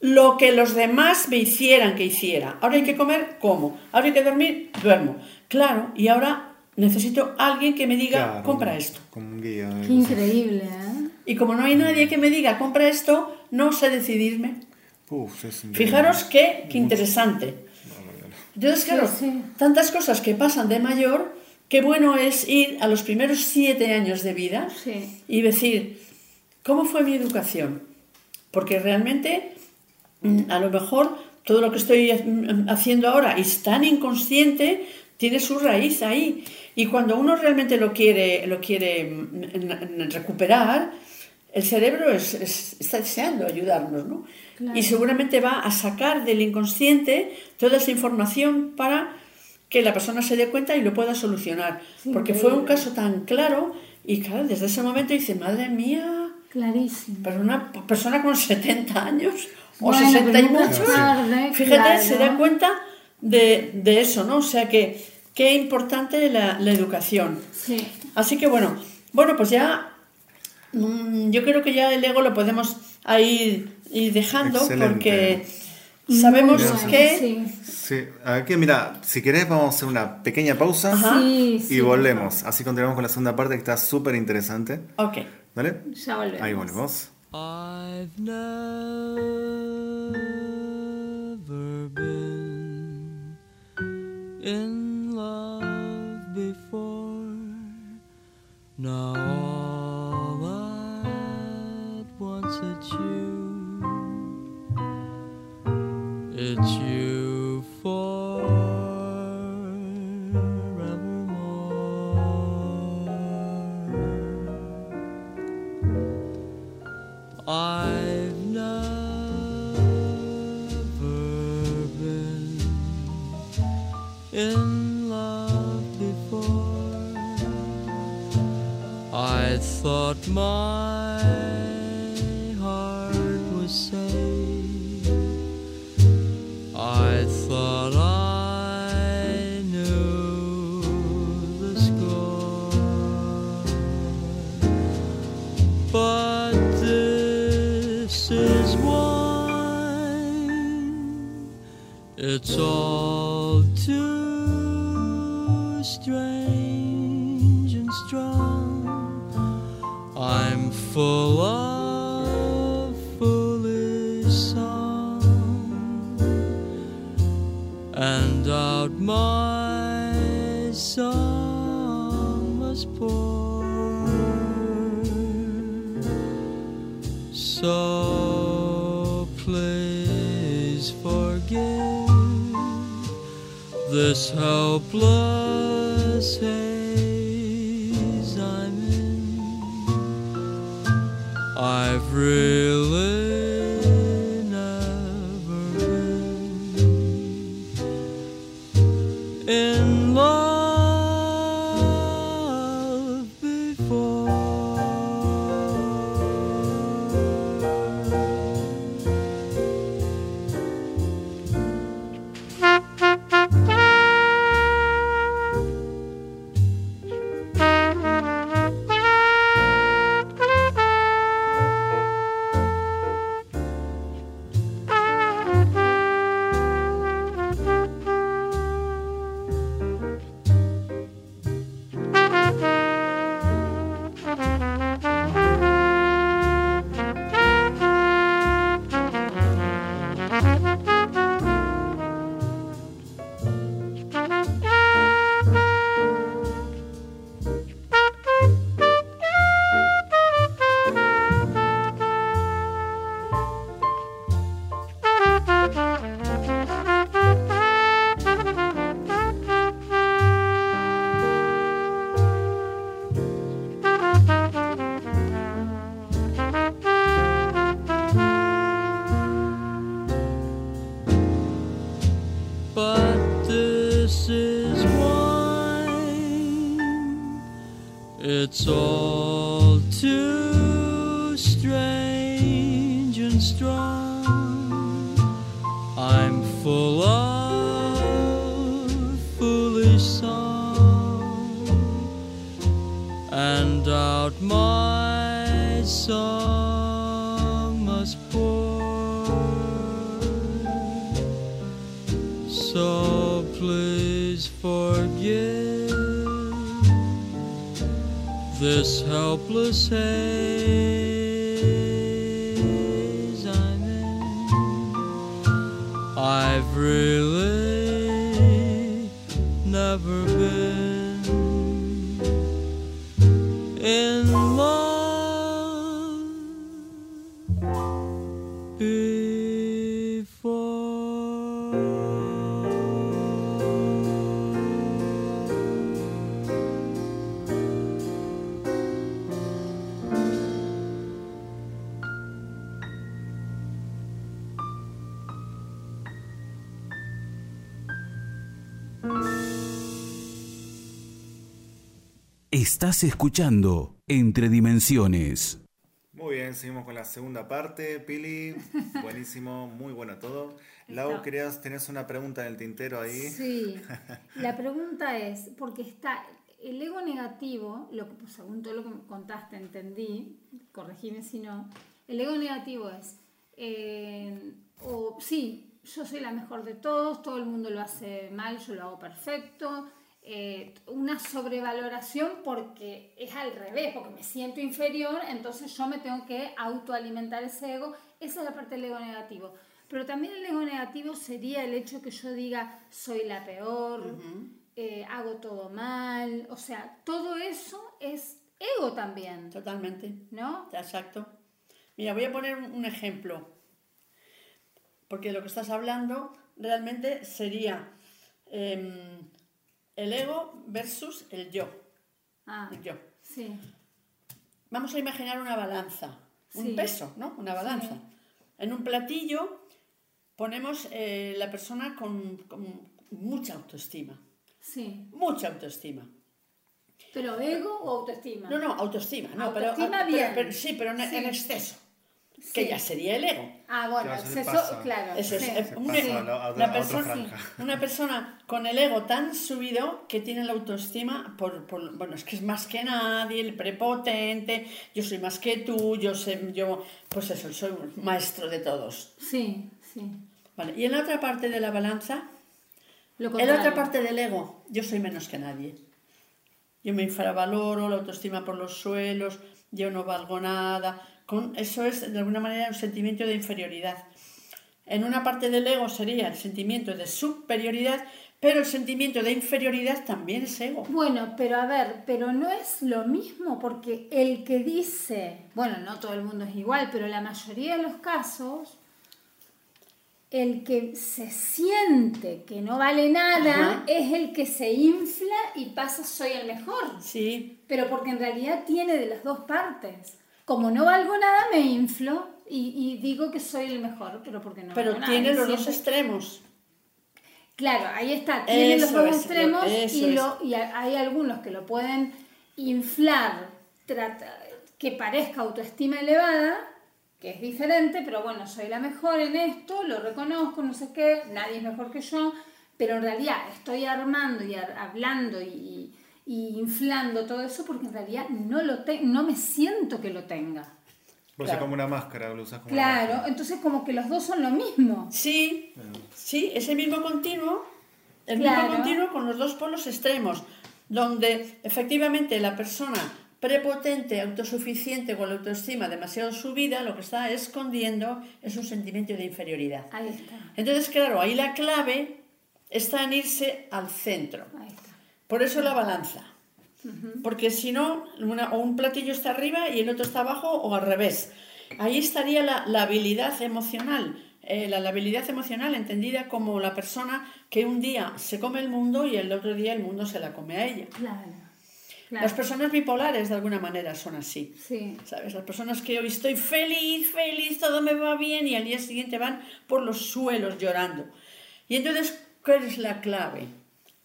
lo que los demás me hicieran que hiciera. Ahora hay que comer, como. Ahora hay que dormir, duermo. Claro, y ahora necesito alguien que me diga, Claro, compra esto. Como un guía. algo Qué así. increíble, ¿eh? Y como no hay nadie que me diga, compra esto, no sé decidirme. Uf, es increíble. Fijaros qué, qué interesante. Entonces, claro, sí. tantas cosas que pasan de mayor, qué bueno es ir a los primeros siete años de vida Sí. y decir, ¿cómo fue mi educación? Porque realmente, mm, a lo mejor, todo lo que estoy mm, haciendo ahora es tan inconsciente, tiene su raíz ahí. Y cuando uno realmente lo quiere, lo quiere mm, recuperar, el cerebro es- es- está deseando ayudarnos, ¿no? Claro. Y seguramente va a sacar del inconsciente toda esa información para que la persona se dé cuenta y lo pueda solucionar. Sí, Porque fue un caso tan claro y claro, desde ese momento dice, madre mía, Clarísimo. pero una persona con 70 años o Bueno, 60 y pero nunca muchos, es tarde, fíjate, claro. se da cuenta de, de eso, ¿no? O sea que Qué importante la, la educación. Sí. Así que bueno, bueno, pues ya mmm, yo creo que ya el ego lo podemos ahí ir dejando Excelente. porque... Sabemos Gracias. que... Sí. sí. Aquí, mira, si querés vamos a hacer una pequeña pausa sí, y sí, volvemos. Así continuamos con la segunda parte que está súper interesante. Ok. ¿Vale? Ya volvemos. Ahí volvemos. I've never been in before. Now thought my heart was safe. I thought I knew the score. But this is wine. It's all Notice how blessed I'm in. I've read. Estás escuchando Entre Dimensiones. Muy bien, seguimos con la segunda parte. Pili, buenísimo, muy bueno todo. Lau, querías, tenés una pregunta en el tintero ahí. Sí, la pregunta es, porque está el ego negativo, lo que, pues, según todo lo que me contaste, entendí, corregime si no, el ego negativo es, eh, o sí, yo soy la mejor de todos, todo el mundo lo hace mal, yo lo hago perfecto, eh, una sobrevaloración porque es al revés, porque me siento inferior, entonces yo me tengo que autoalimentar ese ego, esa es la parte del ego negativo. Pero también el ego negativo sería el hecho que yo diga soy la peor, eh, hago todo mal, o sea, todo eso es ego también, Totalmente. ¿no? Exacto. Mira, voy a poner un, ejemplo, porque de lo que estás hablando realmente sería em, el ego versus el yo. Ah, El yo. sí. Vamos a imaginar una balanza, un Sí. peso, ¿no? Una balanza. En un platillo ponemos eh, la persona con, con mucha autoestima, Sí. mucha autoestima. ¿Pero ego o autoestima? No, no, autoestima, no, Autoestima pero- bien. pero- sí, pero en, Sí. en exceso, que ya sería el ego. Ah, bueno, se pasa. claro. Eso es, sí. un- una, otra- persona, franja. una persona con el ego tan subido que tiene la autoestima por, por- bueno, es que es más que nadie, el prepotente, yo soy más que tú, yo sé, yo, pues eso, soy un maestro de todos. Sí, sí. Vale. Y en la otra parte de la balanza, Lo en la otra parte del ego, yo soy menos que nadie. Yo me infravaloro, la autoestima por los suelos, yo no valgo nada. Con, eso es de alguna manera un sentimiento de inferioridad. En una parte del ego sería el sentimiento de superioridad, pero el sentimiento de inferioridad también es ego. Bueno, pero a ver, pero no es lo mismo porque el que dice, bueno, no todo el mundo es igual, pero la mayoría de los casos, el que se siente que no vale nada Ajá. es el que se infla y pasa soy el mejor. Sí, Pero porque en realidad tiene de las dos partes. Como no valgo nada, me inflo y, y digo que soy el mejor, pero porque no pero valgo tiene los dos extremos. Claro, ahí está, tiene los dos es, extremos y, lo, hay algunos que lo pueden inflar, trata- que parezca autoestima elevada, que es diferente, pero bueno, soy la mejor en esto, lo reconozco, no sé qué, nadie es mejor que yo, pero en realidad estoy armando y ar- hablando y, y inflando todo eso porque en realidad no, lo te- no me siento que lo tenga. Vos Claro. como una máscara, lo usas como una Claro, máscara. entonces como que los dos son lo mismo. Sí, sí, ese mismo continuo, el Claro. mismo continuo con los dos polos extremos, donde efectivamente la persona prepotente, autosuficiente, con la autoestima demasiado subida, lo que está escondiendo es un sentimiento de inferioridad. Ahí está, Entonces, claro, ahí la clave está en irse al centro. ahí está. Por eso la balanza. Porque si no, una- o un platillo está arriba y el otro está abajo o al revés. Ahí estaría la, la habilidad emocional. Eh, la, la habilidad emocional entendida como la persona que un día se come el mundo y el otro día el mundo se la come a ella. Claro, claro. Las personas bipolares de alguna manera son así. Sí. ¿Sabes? Las personas que hoy estoy feliz, feliz, todo me va bien y al día siguiente van por los suelos llorando. Y entonces, ¿cuál es la clave?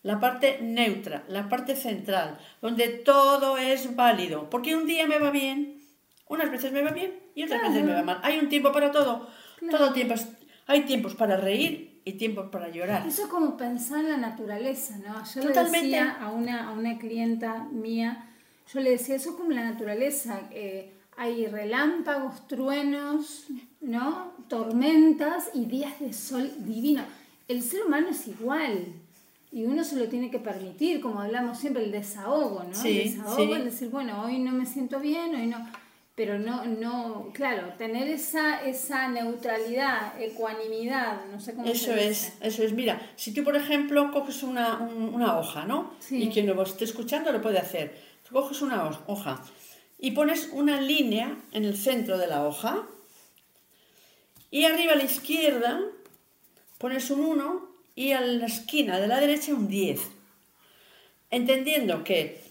La parte neutra, la parte central, donde todo es válido. Porque un día me va bien, unas veces me va bien y otras Claro. veces me va mal. Hay un tiempo para todo. Claro. Todo tiempo es- hay tiempos para reír y tiempos para llorar. Eso es como pensar en la naturaleza, ¿no? Yo Totalmente. le decía a una, a una clienta mía, yo le decía, eso es como la naturaleza. eh, hay relámpagos, truenos, ¿no? Tormentas y días de sol divino. El ser humano es igual. Y uno se lo tiene que permitir, como hablamos siempre, el desahogo, ¿no? Sí, el desahogo, sí. es decir, bueno, hoy no me siento bien, hoy no. Pero no, no, claro, tener esa, esa neutralidad, ecuanimidad, no sé cómo Eso se es, dice. eso es. Mira, si tú, por ejemplo, coges una, un- una hoja, ¿no? Sí. Y quien lo esté escuchando lo puede hacer. Tú coges una ho- hoja y pones una línea en el centro de la hoja y arriba a la izquierda pones un 1 y a la esquina de la derecha un 10. Entendiendo que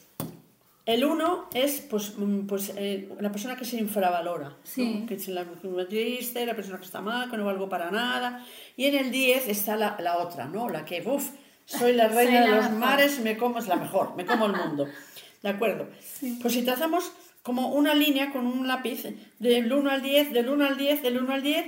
el 1 es pues, mm, pues, eh, la persona que se infravalora, ¿no? Sí. que es la persona triste, la persona que está mal, que no valgo para nada. Y en el 10 está la, la otra, ¿no? La que, uff, soy la Soy reina de la los mejor. mares, me como, es la mejor, me como el mundo. ¿De acuerdo? Pues si trazamos como una línea con un lápiz del 1 al 10, del 1 al 10, del 1 al 10,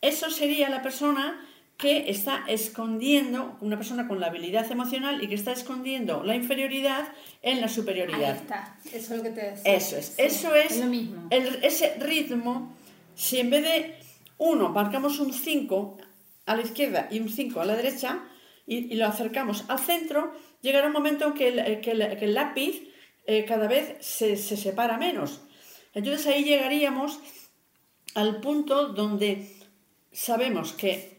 eso sería la persona que está escondiendo, una persona con la habilidad emocional y que está escondiendo la inferioridad en la Ahí superioridad. está, eso es lo que te decía. Eso es, Sí, eso es, lo mismo. el- ese ritmo, si en vez de 1 marcamos un 5 a la izquierda y un 5 a la derecha y, y lo acercamos al centro, llegará un momento que el, que el- que el lápiz eh, cada vez se, se separa menos. Entonces ahí llegaríamos al punto donde sabemos que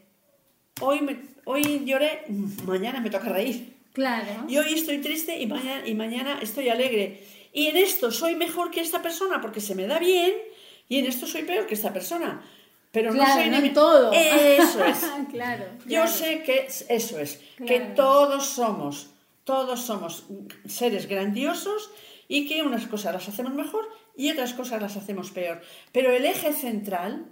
hoy, me- hoy lloré, mañana me toca reír. Claro. Y hoy estoy triste y mañana, y mañana estoy alegre. Y en esto soy mejor que esta persona porque se me da bien y en esto soy peor que esta persona. Pero no soy no ni- en todo. Eso es. claro. Yo claro. sé que es- eso es, que todos somos, todos somos seres grandiosos y que unas cosas las hacemos mejor y otras cosas las hacemos peor. Pero el eje central,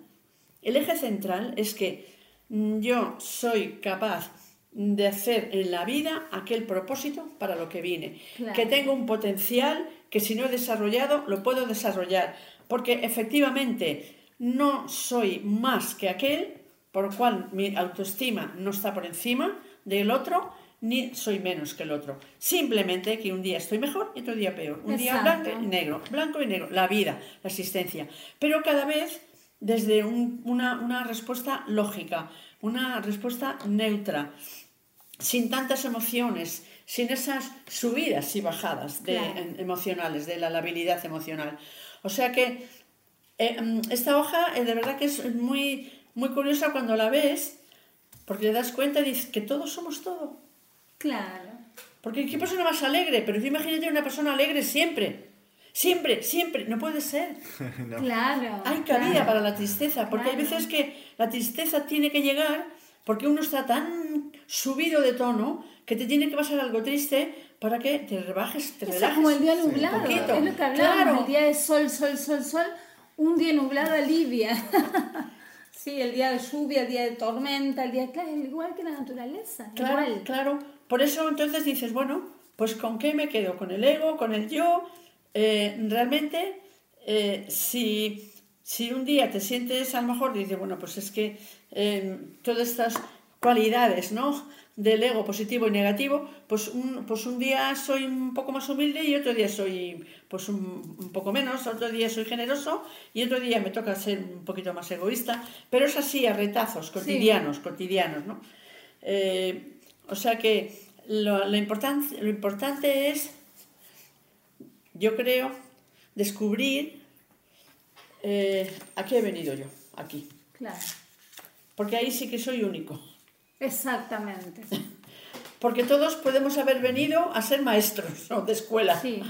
el eje central es que yo soy capaz de hacer en la vida aquel propósito para lo que vine, Claro. que tengo un potencial que si no he desarrollado lo puedo desarrollar, porque efectivamente no soy más que aquel por lo cual mi autoestima no está por encima del otro ni soy menos que el otro. Simplemente que un día estoy mejor y otro día peor. Un día blanco y negro, blanco y negro, la vida, la existencia. Pero cada vez desde un- una, una respuesta lógica, una respuesta neutra, sin tantas emociones, sin esas subidas y bajadas de, Claro. em- emocionales, de la labilidad emocional. O sea que eh, mm, esta hoja eh, de verdad que es muy, muy curiosa cuando la ves, porque te das cuenta y dices que todos somos todo. Claro. Porque qué persona más alegre, pero imagínate una persona alegre siempre. Siempre, siempre, no puede ser. No. Claro. Hay cabida claro. para la tristeza, porque hay Claro. veces que la tristeza tiene que llegar porque uno está tan subido de tono que te tiene que pasar algo triste para que te rebajes, te Eso es relajes. como el día nublado. un poquito. Es lo que hablábamos. Claro. El día de sol, sol, sol, sol. Un día nublado alivia. sí, el día de lluvia, el día de tormenta, el día. Claro, igual que la naturaleza. Claro, igual. claro. Por eso entonces dices, bueno, pues ¿con qué me quedo? ¿Con el ego? ¿Con el yo? Eh, realmente, eh, si, si un día te sientes a lo mejor, dices, bueno, pues es que eh, todas estas cualidades, ¿no? Del ego positivo y negativo, pues un, pues un día soy un poco más humilde y otro día soy pues un, un poco menos, otro día soy generoso y otro día me toca ser un poquito más egoísta, pero es así a retazos cotidianos, cotidianos, ¿no? Eh, o sea que lo, lo, importante, lo importante es, yo creo, descubrir eh, a qué he venido yo, aquí. Claro. Porque ahí sí que soy único. Exactamente. Porque todos podemos haber venido a ser maestros ¿no? de escuela. Sí.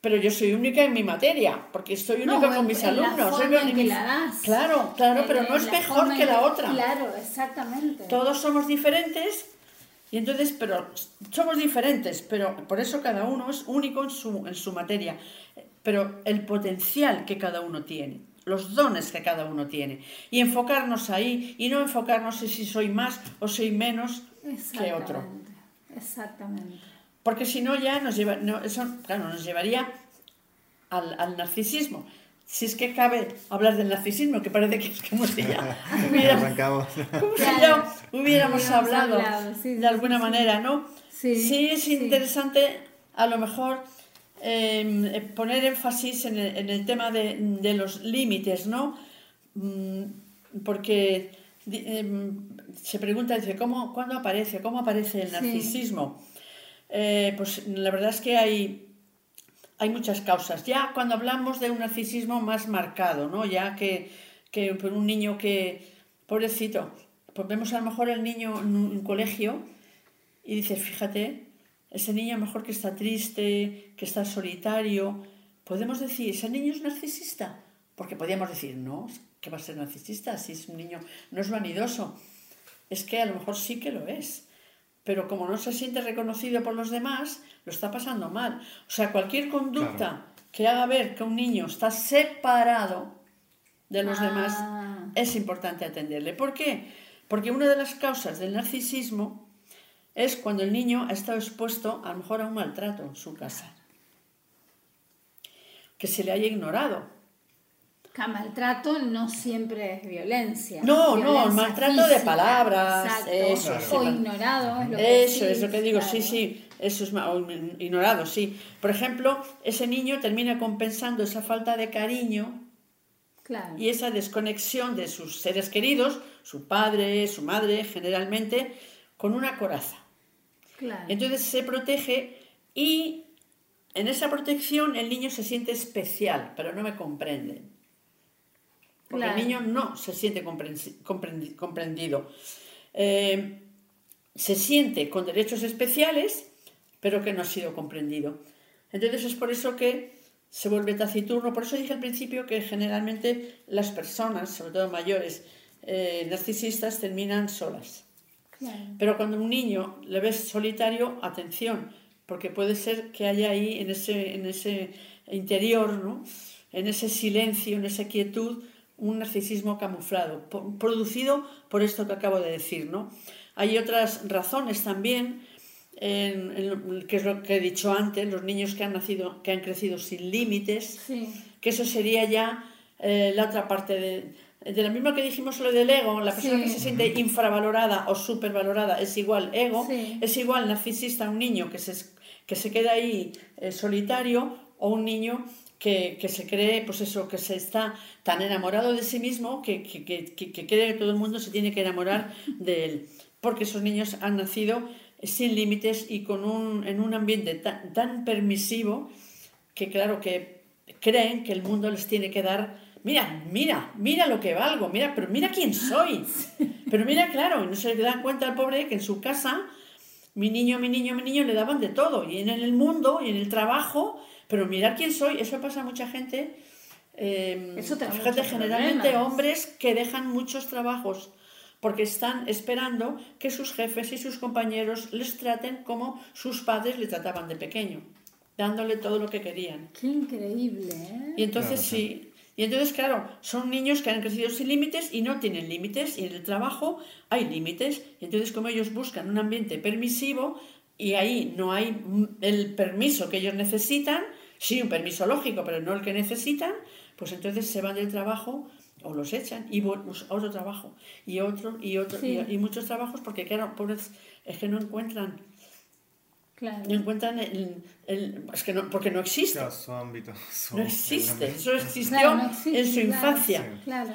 Pero yo soy única en mi materia, porque estoy única No, con mis en la alumnos. forma soy- en que la das. Claro, claro, pero no es mejor que la otra. Claro, exactamente. Todos somos diferentes y entonces, pero somos diferentes, pero por eso cada uno es único en su, en su materia. Pero el potencial que cada uno tiene, los dones que cada uno tiene, y enfocarnos ahí y no enfocarnos en si soy más o soy menos que otro. Exactamente. Porque si no ya nos lleva, no, eso claro, nos llevaría al, al narcisismo. Si es que cabe hablar del narcisismo, que parece que es como si ya como si hubiéramos hablado, de alguna manera, ¿no? Sí, es interesante a lo mejor eh, eh, poner énfasis en el, en el tema de, de los límites, ¿no? Mm, Porque em, se pregunta, dice, ¿cómo, ¿cuándo aparece? ¿Cómo aparece el Sí. narcisismo? Eh, pues la verdad es que hay, hay muchas causas. Ya cuando hablamos de un narcisismo más marcado, ¿no? Ya que, que por un niño que, pobrecito, pues vemos a lo mejor el niño en un colegio y dices, fíjate, ese niño a lo mejor que está triste, que está solitario, podemos decir, ¿ese niño es narcisista? Porque podríamos decir, no, que va a ser narcisista si es un niño, no es vanidoso. Es que a lo mejor sí que lo es. Pero como no se siente reconocido por los demás, lo está pasando mal. O sea, cualquier conducta Claro. que haga ver que un niño está separado de los Ah. demás es importante atenderle. ¿Por qué? Porque una de las causas del narcisismo es cuando el niño ha estado expuesto a lo mejor a un maltrato en su casa, que se le haya ignorado. Maltrato no siempre es violencia. No, no, Violencia el maltrato de palabras, exacto. eso. O ignorado, es lo que Eso es lo que digo, claro. sí, sí, eso es ignorado, sí. Por ejemplo, ese niño termina compensando esa falta de cariño Claro. y esa desconexión de sus seres queridos, su padre, su madre, generalmente, con una coraza. Entonces se protege y en esa protección el niño se siente especial, pero no me comprende. Porque Claro. el niño no se siente comprendido. Eh, se siente con derechos especiales, pero que no ha sido comprendido. Entonces es por eso que se vuelve taciturno. Por eso dije al principio que generalmente las personas, sobre todo mayores, eh, narcisistas, terminan solas. Claro. Pero cuando un niño le ves solitario, atención, porque puede ser que haya ahí en ese, en ese interior, ¿no? en ese silencio, en esa quietud, un narcisismo camuflado, producido por esto que acabo de decir. ¿no? Hay otras razones también, en- que es lo que he dicho antes, los niños que han nacido, que han crecido sin límites, Sí. que eso sería ya eh, la otra parte de, de lo mismo que dijimos lo del ego, la persona Sí. que se siente infravalorada o supervalorada es igual ego, Sí. es igual narcisista un niño que se, que se queda ahí eh, solitario o un niño que, que se cree, pues eso, que se está tan enamorado de sí mismo que, que, que, cree que todo el mundo se tiene que enamorar de él. Porque esos niños han nacido sin límites y con un, en un ambiente tan, tan permisivo que claro que creen que el mundo les tiene que dar mira mira mira lo que valgo mira pero mira quién soy pero mira claro y no se dan cuenta el pobre que en su casa mi niño mi niño mi niño le daban de todo y en el mundo y en el trabajo pero mirar quién soy eso pasa a mucha gente eh, Eso te fíjate generalmente problemas. hombres que dejan muchos trabajos porque están esperando que sus jefes y sus compañeros les traten como sus padres le trataban de pequeño, dándole todo lo que querían. Qué increíble, ¿eh? Y entonces Claro, sí, y entonces claro, son niños que han crecido sin límites y no tienen límites y en el trabajo hay límites y entonces como ellos buscan un ambiente permisivo y ahí no hay el permiso que ellos necesitan, sí un permiso lógico, pero no el que necesitan, pues entonces se van del trabajo o los echan y vuelven a otro trabajo y otro y otro Sí. y, y muchos trabajos porque claro, pobres, es que no encuentran Claro. no encuentran el, el- es que no, porque no existe. Claro, su ámbito. su- No existe, eso existió Claro, no existe, en su infancia. Claro.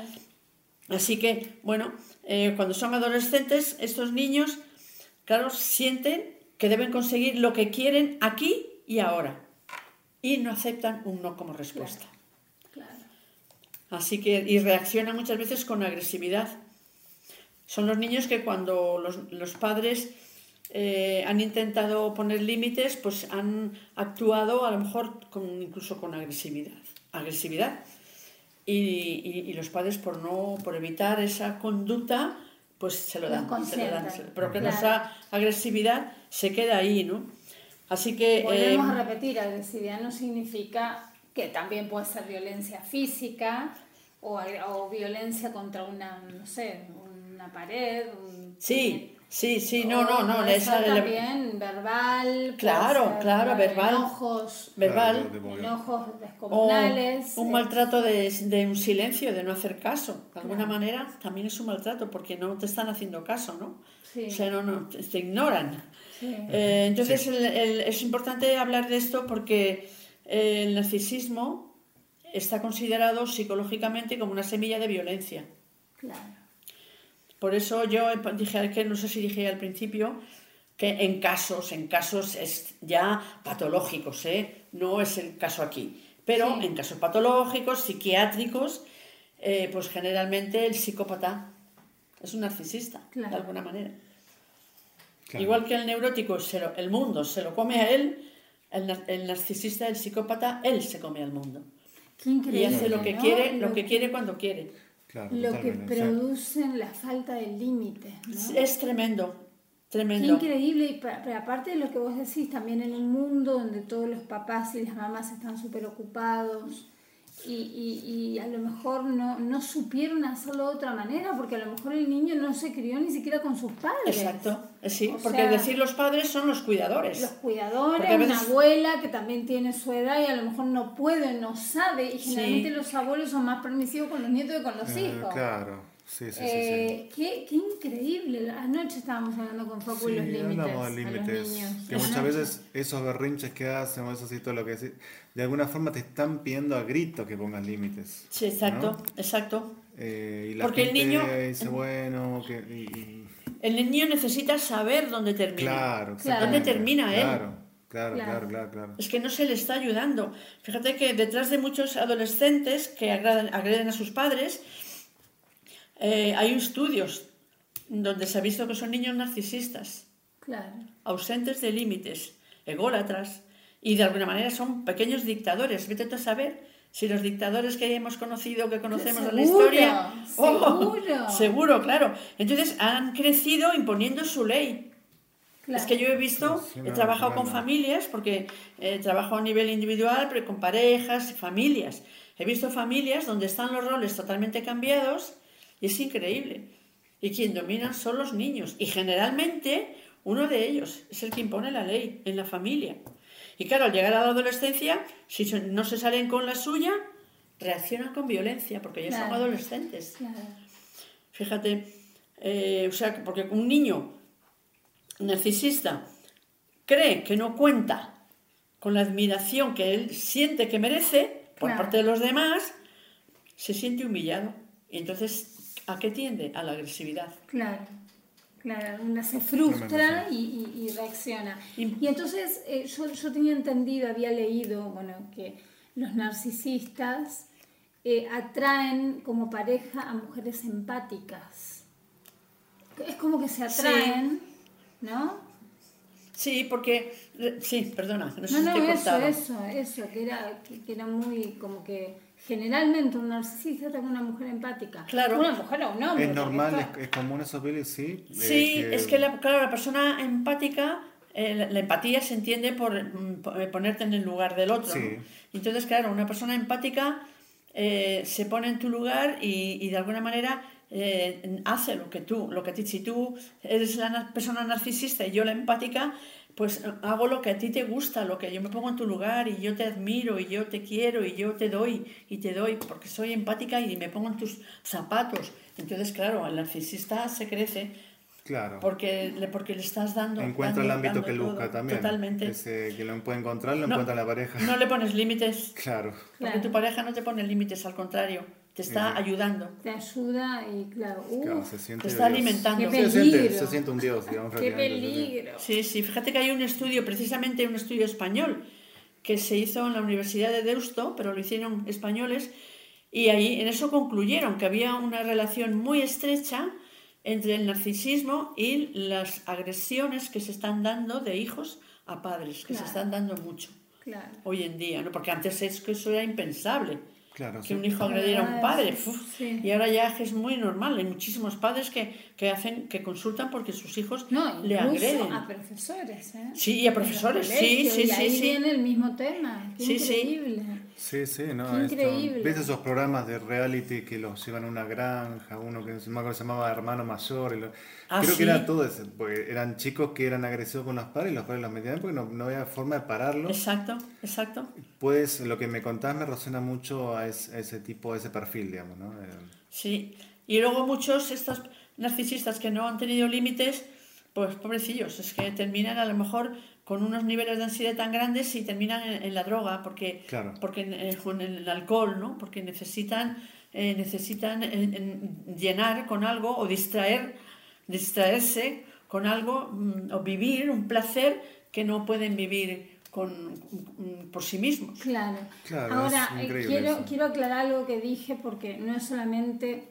Así que, bueno, eh, cuando son adolescentes, estos niños, claro, sienten que deben conseguir lo que quieren aquí y ahora. Y no aceptan un no como respuesta. Claro. Así que, y reaccionan muchas veces con agresividad. Son los niños que cuando los, los padres eh, han intentado poner límites, pues han actuado a lo mejor con, incluso con agresividad. Agresividad. Y, y- y los padres por no, por evitar esa conducta, pues se lo dan. se lo dan, pero que Claro. esa agresividad se queda ahí, ¿no? Así que... Volvemos eh, a repetir, agresividad no significa que también puede ser violencia física o, o violencia contra una, no sé, una pared. un- Sí, sí, sí, no, no, no. esa- la- también verbal. Claro, ser, claro, verbal. Enojos, verbal. Claro, enojos O descomunales. un eh, maltrato de, de un silencio, de no hacer caso. De alguna manera también es un maltrato porque no te están haciendo caso, ¿no? Sí. O sea, no, no, te, te ignoran. Sí. Eh, entonces el- el- es importante hablar de esto porque el narcisismo está considerado psicológicamente como una semilla de violencia. Claro. Por eso yo dije, que no sé si dije al principio, que en casos, en casos es ya patológicos, ¿eh? no es el caso aquí, pero Sí. en casos patológicos, psiquiátricos, eh, pues generalmente el psicópata es un narcisista, Claro. de alguna manera. Claro. Igual que el neurótico, se lo- el mundo se lo come a él, el, nar- el narcisista, el psicópata, él se come al mundo. Qué Y increíble. hace lo que ¿no? quiere, lo que quiere cuando quiere. Claro, Lo que sí. producen la falta de límites. ¿no? Es tremendo, Qué tremendo. increíble, y pero aparte de lo que vos decís, también en un mundo donde todos los papás y las mamás están súper ocupados y, y- y a lo mejor no, no supieron hacerlo de otra manera, porque a lo mejor el niño no se crió ni siquiera con sus padres. Exacto, eh, sí, O porque sea, decir los padres son los cuidadores. Los cuidadores, veces- una abuela que también tiene su edad y a lo mejor no puede, no sabe, y Sí. generalmente los abuelos son más permisivos con los nietos que con los Eh, hijos. claro, sí, sí, sí, sí. Eh, Qué, qué increíble. Anoche estábamos hablando con Facu los Sí, límites. hablamos de a los límites. niños. Que muchas veces esos berrinches que hacen, o eso sí, todo lo que decís, de alguna forma te están pidiendo a grito que pongas límites. Sí, exacto, ¿no? exacto. Eh, y la Porque el gente niño- dice, bueno, que. y- y- El niño necesita saber dónde termina. claro, Claro. ¿Dónde termina él? Claro, claro, Claro. claro, claro, claro. Es que no se le está ayudando. Fíjate que detrás de muchos adolescentes que agradan- agreden a sus padres, eh, hay estudios donde se ha visto que son niños narcisistas, Claro. ausentes de límites, ególatras, Y de alguna manera son pequeños dictadores. Vete tú a saber si los dictadores que hemos conocido, que conocemos en la Seguro, historia. ¡oh! seguro. seguro, claro. Entonces han crecido imponiendo su ley. Claro. Es que yo he visto, Sí, he no, trabajado no, con familias, porque eh, trabajo a nivel individual, pero con parejas familias. He visto familias donde están los roles totalmente cambiados y es increíble. Y quien domina son los niños. Y generalmente uno de ellos es el que impone la ley en la familia. Y claro, al llegar a la adolescencia, si no se salen con la suya, reaccionan con violencia, porque ya son adolescentes. Claro. Fíjate, eh, o sea, porque un niño narcisista cree que no cuenta con la admiración que él siente que merece por Claro. parte de los demás, se siente humillado. Y entonces, ¿a qué tiende? A la agresividad. Claro, claro, una se frustra y, y- y reacciona. Y- Y entonces eh, yo, yo tenía entendido, había leído, bueno, que los narcisistas eh, atraen como pareja a mujeres empáticas. Es como que se atraen, ¿no? Sí, porque... Sí, perdona, no sé No, si no, te he eso, eso, eso, que era, que, que era muy como que generalmente un narcisista es una mujer empática. Claro. Una mujer o un hombre. Es normal, es, es común eso, Billy, sí. eh, Sí, es que, la, claro, la persona empática, eh, la, la empatía se entiende por mm, eh, ponerte en el lugar del otro. Sí. ¿no? Entonces, claro, una persona empática eh, se pone en tu lugar y, y de alguna manera eh, hace lo que tú, lo que a ti, si tú eres la na- persona narcisista y yo la empática, pues hago lo que a ti te gusta, lo que yo me pongo en tu lugar y yo te admiro y yo te quiero y yo te doy y te doy porque soy empática y me pongo en tus zapatos. Entonces, claro, el narcisista se crece Claro. porque le, porque le estás dando. Encuentra el ámbito que busca también. Totalmente. Ese que lo puede encontrar, lo No, encuentra en la pareja. No le pones límites, Claro. porque Claro. tu pareja no te pone límites, al contrario, te está Sí, ayudando, te ayuda y claro, uh, Claro, se siente te está Dios. alimentando. Qué Se siente, peligro. se siente un dios, digamos. qué prácticamente, sí, sí. peligro. Sí, sí, fíjate que hay un estudio, precisamente un estudio español, que se hizo en la Universidad de Deusto, pero lo hicieron españoles, y ahí en eso concluyeron que había una relación muy estrecha entre el narcisismo y las agresiones que se están dando de hijos a padres, que se están dando mucho Claro. hoy en día, ¿no? Porque antes es que eso era impensable. Claro, que sí. un hijo agrediera a un padre. sí, uf, sí. Y ahora ya es muy normal. Hay muchísimos padres que, que hacen, que consultan porque sus hijos No, le agreden. a profesores, ¿eh? Sí, y a profesores, sí, sí, y sí, ahí sí. viene el mismo tema. Qué Sí, sí. increíble. Sí, sí, no. Qué esto- increíble. ¿Viste esos programas de reality que los llevan a una granja? Uno que se llamaba Hermano Mayor. y lo- Ah, Creo sí. que era todo eso, porque eran chicos que eran agresivos con los padres y los padres los metían porque no, no había forma de pararlos. Exacto, exacto. Pues lo que me contás me resuena mucho a ese, a ese tipo, a ese perfil, digamos, ¿no? Eh, Sí. Y luego muchos estos narcisistas que no han tenido límites, pues pobrecillos, es que terminan a lo mejor con unos niveles de ansiedad tan grandes y terminan en, en la droga, porque, Claro. porque eh, con el alcohol, ¿no? Porque necesitan, eh, necesitan eh, en- llenar con algo o distraer, distraerse con algo mm, o vivir un placer que no pueden vivir con, mm, por sí mismos. Claro. Claro, Ahora, eh, quiero, eso. quiero aclarar algo que dije porque no es solamente,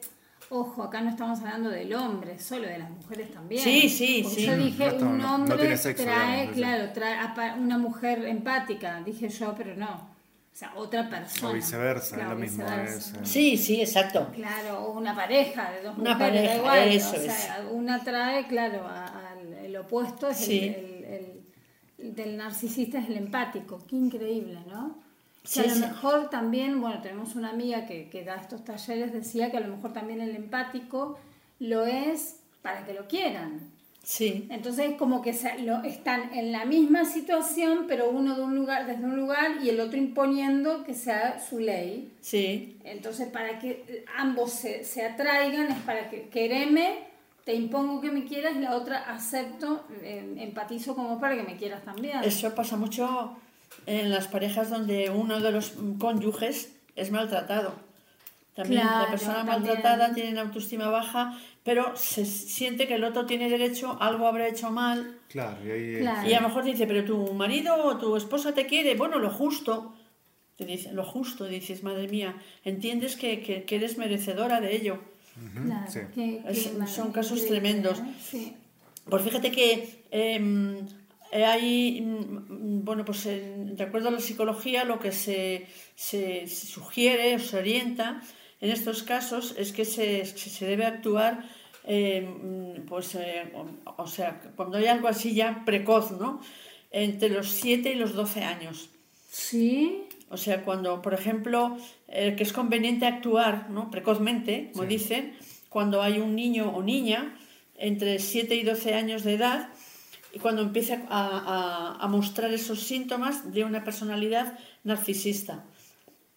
ojo, acá no estamos hablando del hombre, solo de las mujeres también. Sí, sí, Porque sí. Yo dije, No un no- no hombre sexo, trae, digamos, claro, trae una mujer empática, dije yo, pero no. O sea, otra persona. O viceversa, es lo mismo, es, eh, Sí, sí, exacto. Claro, o una pareja de dos Una mujeres, da pareja, igual, eso o sea, una trae, claro, al el opuesto es el- Sí. el, el- el del narcisista es el empático, qué increíble, ¿no? Sí, Que a lo mejor también, bueno, tenemos una amiga que, que da estos talleres, decía que a lo mejor también el empático lo es para que lo quieran. Sí. Entonces como que se- lo, están en la misma situación, pero uno de un lugar, desde un lugar y el otro imponiendo que sea su ley. Sí, Entonces, para que ambos se, se atraigan, es para que quereme, te impongo que me quieras, y la otra acepto, eh, empatizo como para que me quieras también. eso pasa mucho en las parejas donde uno de los cónyuges es maltratado. También Claro, la persona también. maltratada tiene autoestima baja, pero se siente que el otro tiene derecho, algo habrá hecho mal. Claro, y ahí. Claro. Y a lo mejor dice, pero tu marido o tu esposa te quiere, bueno, lo justo. Te dice, lo justo, dices, madre mía, entiendes que, que- que eres merecedora de ello. Claro, sí. Es- son casos tremendos. ¿eh? Sí. Pues fíjate que em, eh, hay, mm, bueno, pues de acuerdo a la psicología, lo que se, se- se sugiere o se orienta en estos casos es que se, se- debe actuar, eh, mm, pues, eh, o, o sea, cuando hay algo así ya precoz, ¿no? Entre los 7 y los 12 años. Sí. O sea, cuando, por ejemplo, eh, que es conveniente actuar ¿no? precozmente, como dicen, cuando hay un niño o niña entre 7 y 12 años de edad y cuando empieza a, a- a mostrar esos síntomas de una personalidad narcisista.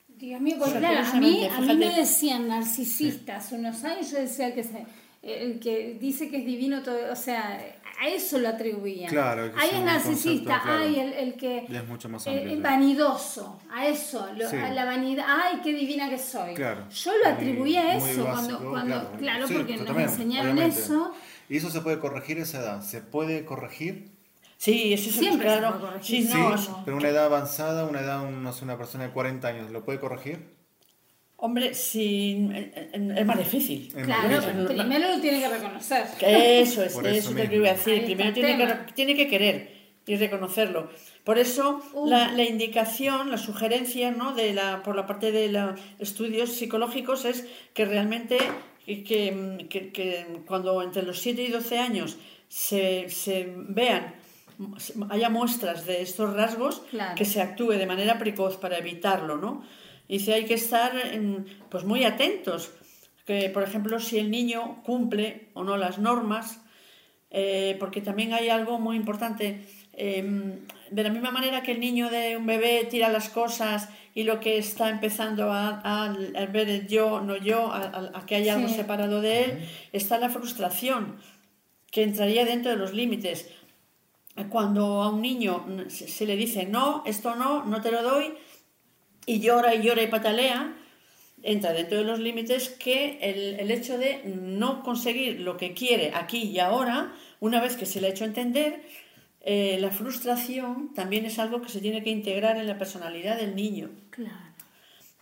Dios mío, porque O sea, claro, a mí, a mí me decían narcisista hace unos años, yo decía que se, el que dice que es divino todo, o sea, a eso lo atribuían. Claro, que Ahí es narcisista, concepto, claro. ay, el, el que es mucho más eh, amplio, eh, vanidoso, a eso, lo- Sí. a la vanidad, ay, qué divina que soy. Claro. Yo lo atribuía a eso básico, cuando, cuando claro, Sí, porque nos enseñaron obviamente. eso. ¿Y eso se puede corregir esa edad? ¿Se puede corregir? Sí, eso es Siempre se claro. puede corregir. Sí, Sí, no, pero una edad avanzada, una edad, no sé, una persona de 40 años, ¿lo puede corregir? hombre, sí, es más difícil. Es Claro, más difícil. primero lo tiene que reconocer. Que Eso es, Por eso, eso es lo que mismo. iba a decir. Primero tiene que, tiene que querer y reconocerlo. Por eso Uh. la, la indicación, la sugerencia ¿no? de la, por la parte de los estudios psicológicos es que realmente que, que- que- que cuando entre los 7 y 12 años se, se vean, haya muestras de estos rasgos, Claro. que se actúe de manera precoz para evitarlo, ¿no? Dice, hay que estar pues muy atentos, que por ejemplo si el niño cumple o no las normas, eh, porque también hay algo muy importante. Eh, de la misma manera que el niño de un bebé tira las cosas y lo que está empezando a, a- a ver el yo, no yo, a, a- a que hay algo Sí. separado de él, está la frustración, que entraría dentro de los límites. Cuando a un niño se se le dice no, esto no, no te lo doy, y llora y llora y patalea, entra dentro de los límites que el, el hecho de no conseguir lo que quiere aquí y ahora, una vez que se le ha hecho entender, eh, la frustración también es algo que se tiene que integrar en la personalidad del niño. Claro.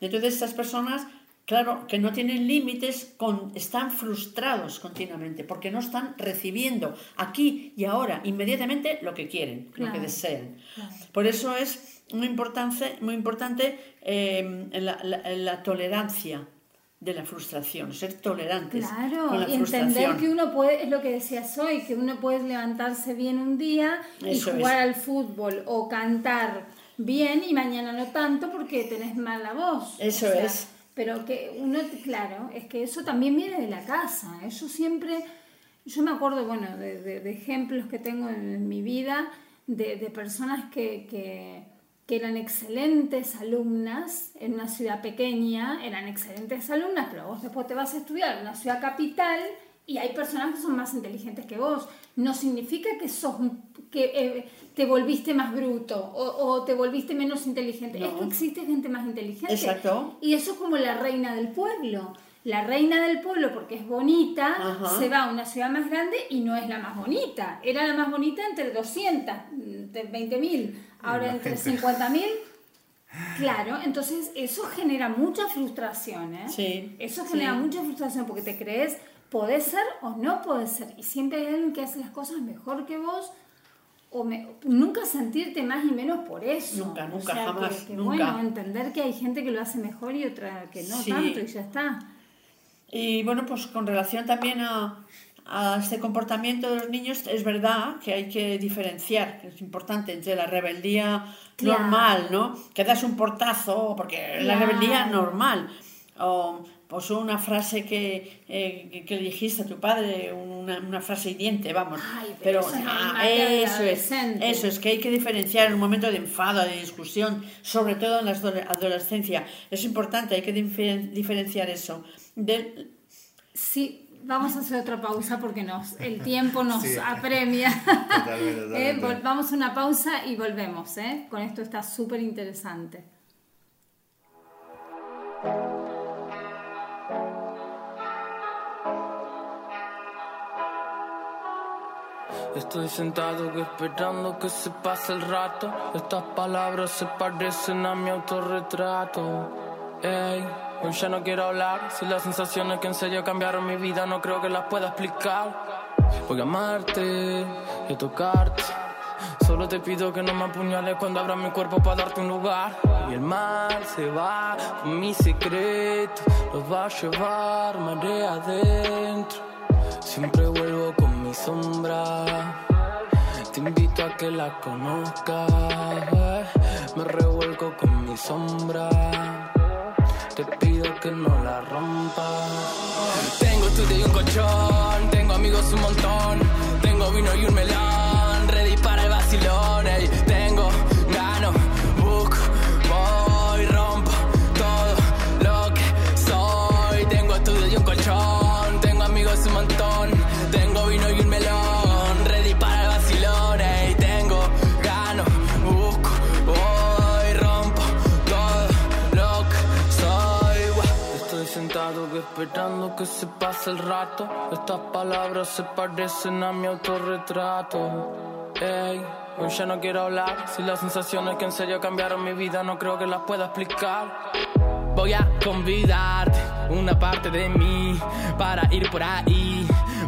Entonces estas personas, claro, que no tienen límites, con, están frustrados continuamente porque no están recibiendo aquí y ahora, inmediatamente, lo que quieren, lo que desean. claro. Por eso es muy importante, muy importante eh, la, la- la tolerancia de la frustración, ser tolerantes Claro, con la y entender que uno puede, es lo que decías hoy, que uno puede levantarse bien un día y jugar es. al fútbol o cantar bien y mañana no tanto porque tenés mala voz. Eso es. Pero que uno, claro, es que eso también viene de la casa. ¿eh? Yo siempre, yo me acuerdo, bueno, de, de- de ejemplos que tengo en mi vida de, de personas que, que, que eran excelentes alumnas en una ciudad pequeña, eran excelentes alumnas, pero vos después te vas a estudiar en una ciudad capital y hay personas que son más inteligentes que vos. No significa que sos que eh, te volviste más bruto o, o te volviste menos inteligente. No. Es que existe gente más inteligente. Exacto. Y eso es como la reina del pueblo. La reina del pueblo, porque es bonita, Ajá. se va a una ciudad más grande y no es la más bonita. Era la más bonita entre 200, entre 20 mil, ahora entre Imagínate. 50 mil. Claro, entonces eso genera mucha frustración, ¿eh? Sí, Eso genera sí. mucha frustración porque te crees, podés ser o no podés ser. Y siempre hay alguien que hace las cosas mejor que vos. O me- nunca sentirte más y menos por eso. Nunca, O nunca, sea, que- jamás, que nunca. Bueno, entender que hay gente que lo hace mejor y otra que no Sí. tanto y ya está. Y bueno, pues con relación también a, a este comportamiento de los niños, es verdad que hay que diferenciar, que es importante, entre la rebeldía Claro. normal, ¿no? Que das un portazo, porque la rebeldía normal. O pues una frase que, eh, que, que le dijiste a tu padre, una, una frase hiriente, vamos. Ay, pero eso es ah, eso es, eso es que hay que diferenciar en un momento de enfado, de discusión, sobre todo en la adole- adolescencia. Es importante, hay que difer- diferenciar eso. Del, Sí, vamos a hacer otra pausa porque nos, el tiempo nos Sí. apremia. Totalmente, totalmente. Eh, vamos a una pausa y volvemos. ¿eh? Con esto está súper interesante. Estoy sentado esperando que se pase el rato. Estas palabras se parecen a mi autorretrato. Ey, hoy ya no quiero hablar. Si las sensaciones que en serio cambiaron mi vida no creo que las pueda explicar. Voy a amarte y a tocarte. Solo te pido que no me apuñales cuando abra mi cuerpo para darte un lugar. Y el mar se va con mi secreto, lo va a llevar marea adentro. Siempre vuelvo con mi sombra. Te invito a que la conozcas. eh. Me revuelco con mi sombra. Te pido que no la rompas. Tengo estudio y un colchón. Tengo amigos un montón. Tengo vino y un melón. Esperando que se pase el rato. Estas palabras se parecen a mi autorretrato. Ey, hoy ya no quiero hablar. Si las sensaciones que en serio cambiaron mi vida no creo que las pueda explicar. Voy a convidarte una parte de mí para ir por ahí.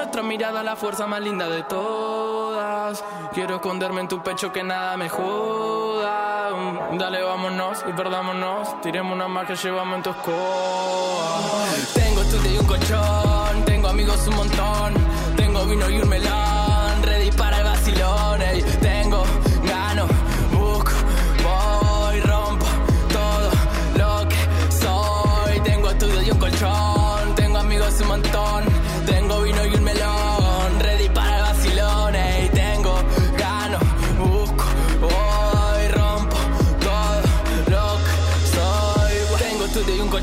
Nuestra mirada la fuerza más linda de todas. Quiero esconderme en tu pecho que nada me joda. Mm, Dale, vámonos y perdámonos. Tiremos una más llevamos en tu escoba. Tengo estudio y un colchón. Tengo amigos un montón. Tengo vino y un melón.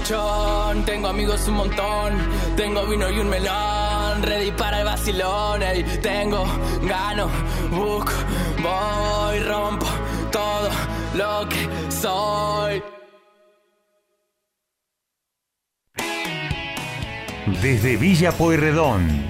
Tengo amigos un montón. Tengo vino y un melón. Ready para el vacilón. ey. Tengo, gano, busco, voy, rompo todo lo que soy. Desde Villa Pueyrredón,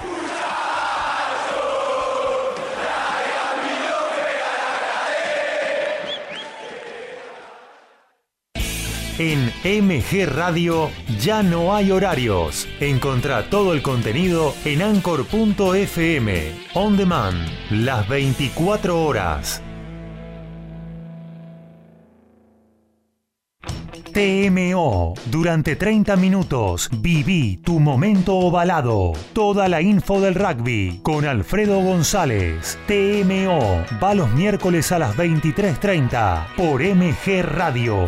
En MG Radio ya no hay horarios. Encontrá todo el contenido en anchor.fm. On demand, las 24 horas. TMO. Durante 30 minutos viví tu momento ovalado. Toda la info del rugby con Alfredo González. TMO. Va los miércoles a las 23.30 por MG Radio.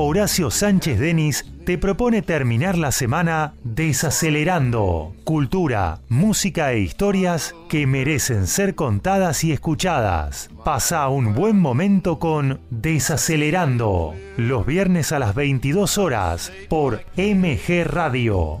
Horacio Sánchez Denis te propone terminar la semana desacelerando cultura, música e historias que merecen ser contadas y escuchadas. Pasa un buen momento con Desacelerando, los viernes a las 22 horas por MG Radio.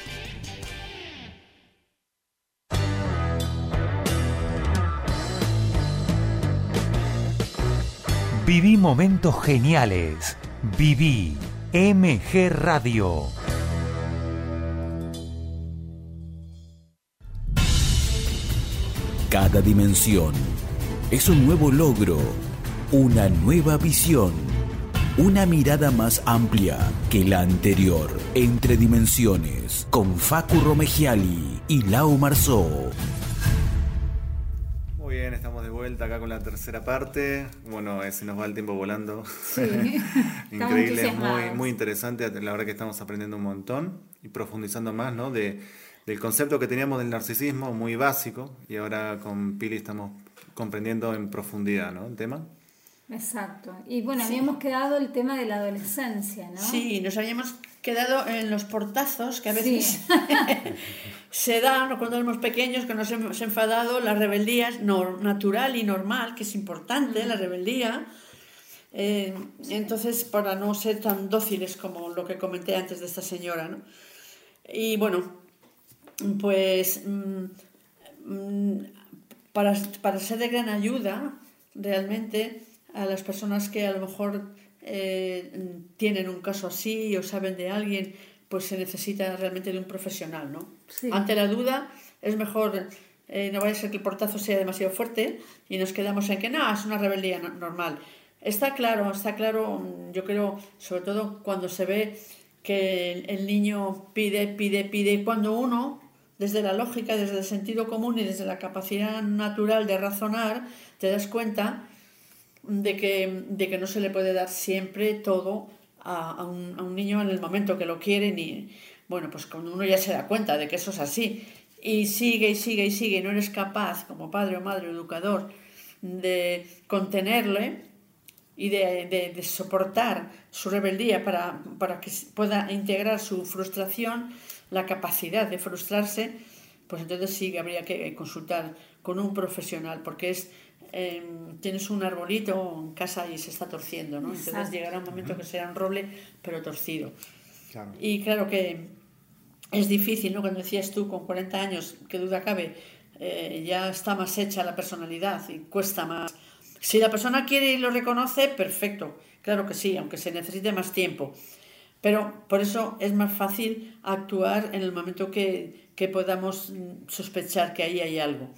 Viví momentos geniales. Viví MG Radio. Cada dimensión es un nuevo logro, una nueva visión, una mirada más amplia que la anterior, entre dimensiones, con Facu Romegiali y Lau Marzó. Muy vuelta acá con la tercera parte. Bueno, eh, se nos va el tiempo volando. Sí. Increíble, muy, entusiasmados. muy interesante. La verdad que estamos aprendiendo un montón y profundizando más, ¿no? De, del concepto que teníamos del narcisismo, muy básico, y ahora con Pili estamos comprendiendo en profundidad, ¿no? El tema. Exacto. Y bueno, habíamos quedado el tema de la adolescencia, ¿no? Sí, nos habíamos quedado en los portazos que a veces se dan o cuando éramos pequeños que nos hemos enfadado, la rebeldía es no- natural y normal, que es importante la rebeldía. Eh, entonces, para no ser tan dóciles como lo que comenté antes de esta señora, ¿no? Y bueno, pues mm, mm, para, para ser de gran ayuda realmente a las personas que a lo mejor eh, tienen un caso así o saben de alguien, pues se necesita realmente de un profesional, ¿no? Sí. Ante la duda es mejor, eh, no vaya a ser que el portazo sea demasiado fuerte y nos quedamos en que no, es una rebeldía no- normal. Está claro, está claro, yo creo, sobre todo cuando se ve que el, el niño pide, pide, pide, y cuando uno, desde la lógica, desde el sentido común y desde la capacidad natural de razonar, te das cuenta de que, de que no se le puede dar siempre todo a, a un, a un niño en el momento que lo quiere ni bueno pues cuando uno ya se da cuenta de que eso es así y sigue y sigue y sigue y no eres capaz como padre o madre o educador de contenerle y de, de- de soportar su rebeldía para, para que pueda integrar su frustración, la capacidad de frustrarse, pues entonces sí que habría que consultar con un profesional, porque es eh, tienes un arbolito en casa y se está torciendo, ¿no? Entonces llegará un momento que será un roble, pero torcido. Claro. Y claro que es difícil, ¿no? Cuando decías tú, con 40 años, qué duda cabe, eh, ya está más hecha la personalidad y cuesta más. Si la persona quiere y lo reconoce, perfecto, claro que sí, aunque se necesite más tiempo. Pero por eso es más fácil actuar en el momento que, que podamos mm, sospechar que ahí hay algo.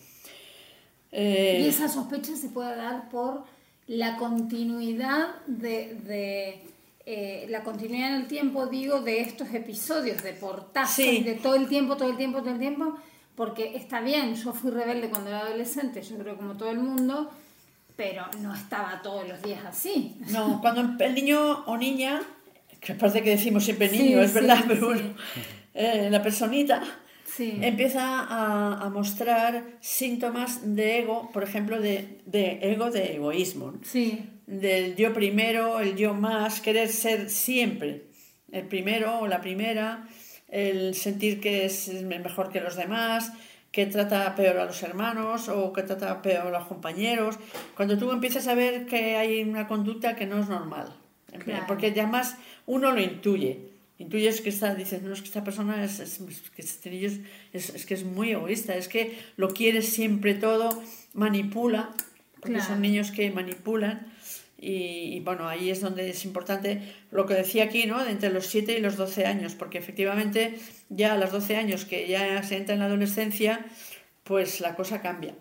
Eh, Y esa sospecha se puede dar por la continuidad de, de, eh, la continuidad en el tiempo, digo, de estos episodios de portazos, Sí. de todo el tiempo, todo el tiempo, todo el tiempo, porque está bien, yo fui rebelde cuando era adolescente, yo creo como todo el mundo, pero no estaba todos los días así. No, cuando el niño o niña, que parece que decimos siempre Sí, niño, es sí, verdad, pero bueno, eh, la personita Sí. empieza a, a mostrar síntomas de ego, por ejemplo, de, de ego de egoísmo. Sí, del yo primero, el yo más, querer ser siempre el primero o la primera, el sentir que es mejor que los demás, que trata peor a los hermanos o que trata peor a los compañeros. Cuando tú empiezas a ver que hay una conducta que no es normal, Claro. porque además uno lo intuye. Intuyes que está, dices, no, es que esta persona es, es- es es, que es muy egoísta, es que lo quiere siempre todo, manipula, porque Claro. son niños que manipulan Y, y, bueno, ahí es donde es importante lo que decía aquí, ¿no? De entre los 7 y los 12 años, porque efectivamente ya a los 12 años que ya se entra en la adolescencia, pues la cosa cambia.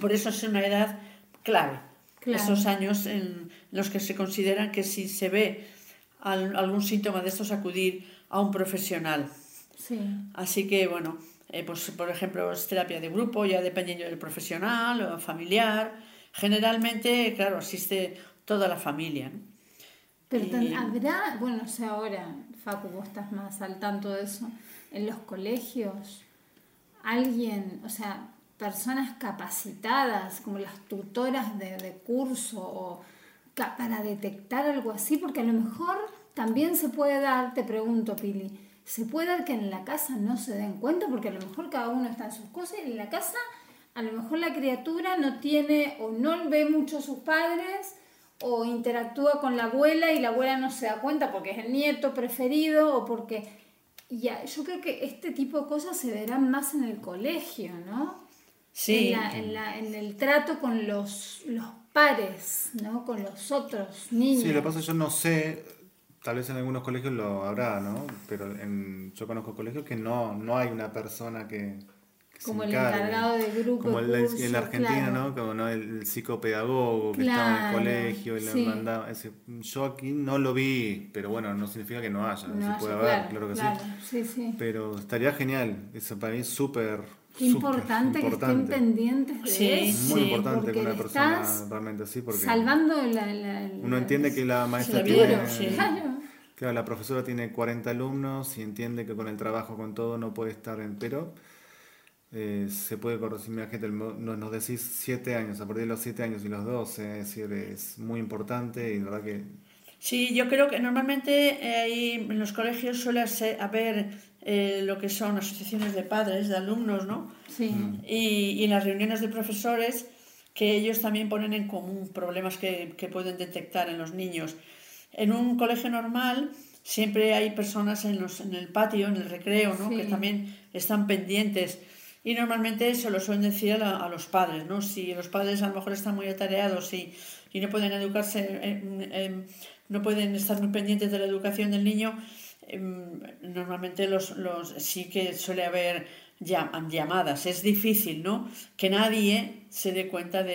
Por eso es una edad clave, Claro. esos años en los que se consideran que si se ve algún síntoma de estos acudir a un profesional. Sí. Así que, bueno, eh, pues por ejemplo, es terapia de grupo, ya dependiendo del profesional o familiar. Generalmente, claro, asiste toda la familia. ¿no? Pero Y- habrá, bueno, no sé ahora, Facu, vos estás más al tanto de eso, en los colegios, alguien, o sea, personas capacitadas, como las tutoras de, de curso, o para detectar algo así, porque a lo mejor también se puede dar, te pregunto, Pili, se puede dar que en la casa no se den cuenta, porque a lo mejor cada uno está en sus cosas y en la casa a lo mejor la criatura no tiene o no ve mucho a sus padres o interactúa con la abuela y la abuela no se da cuenta porque es el nieto preferido o porque... Ya, yo creo que este tipo de cosas se verán más en el colegio, ¿no? Sí, En, la- en la- en el trato con los, los pares, ¿no? Con los otros niños. Sí, lo que pasa es que yo no sé, tal vez en algunos colegios lo habrá, ¿no? Pero en, yo conozco colegios que no, no hay una persona que, que se Como el encargue. encargado de grupo, Como el, curso, en la Argentina, claro. ¿no? Como ¿no? el psicopedagogo que estaba en Claro, el colegio y le sí. mandaba. yo aquí no lo vi, pero bueno, no significa que no haya, No se haya- puede haber, claro, que claro, sí. sí, sí. Pero estaría genial, eso para mí es súper. Qué importante, súper que estén importante. pendientes de Sí, eso. Muy Sí, importante porque que una persona estás realmente así, porque Salvando la... la- la- uno entiende que la maestra la tiene. sí. Claro. La profesora tiene 40 alumnos y entiende que con el trabajo, con todo, no puede estar en. Pero eh, se puede corregir. Gente, nos, nos decís 7 años, a partir de los 7 años y los 12, es decir, es muy importante y la verdad que. Sí, yo creo que normalmente eh, ahí en los colegios suele ser- haber eh, lo que son asociaciones de padres, de alumnos, ¿no? Sí. Y, y en las reuniones de profesores que ellos también ponen en común problemas que, que pueden detectar en los niños. En un colegio normal siempre hay personas en, los, en el patio, en el recreo, ¿no? Sí. que también están pendientes. Y normalmente se lo suelen decir a, la- a los padres, ¿no? Si los padres a lo mejor están muy atareados y, y no pueden educarse, em, em, no pueden estar muy pendientes de la educación del niño, normalmente los, los, sí que suele haber llam- llamadas. Es difícil, ¿no? Que nadie se dé cuenta de,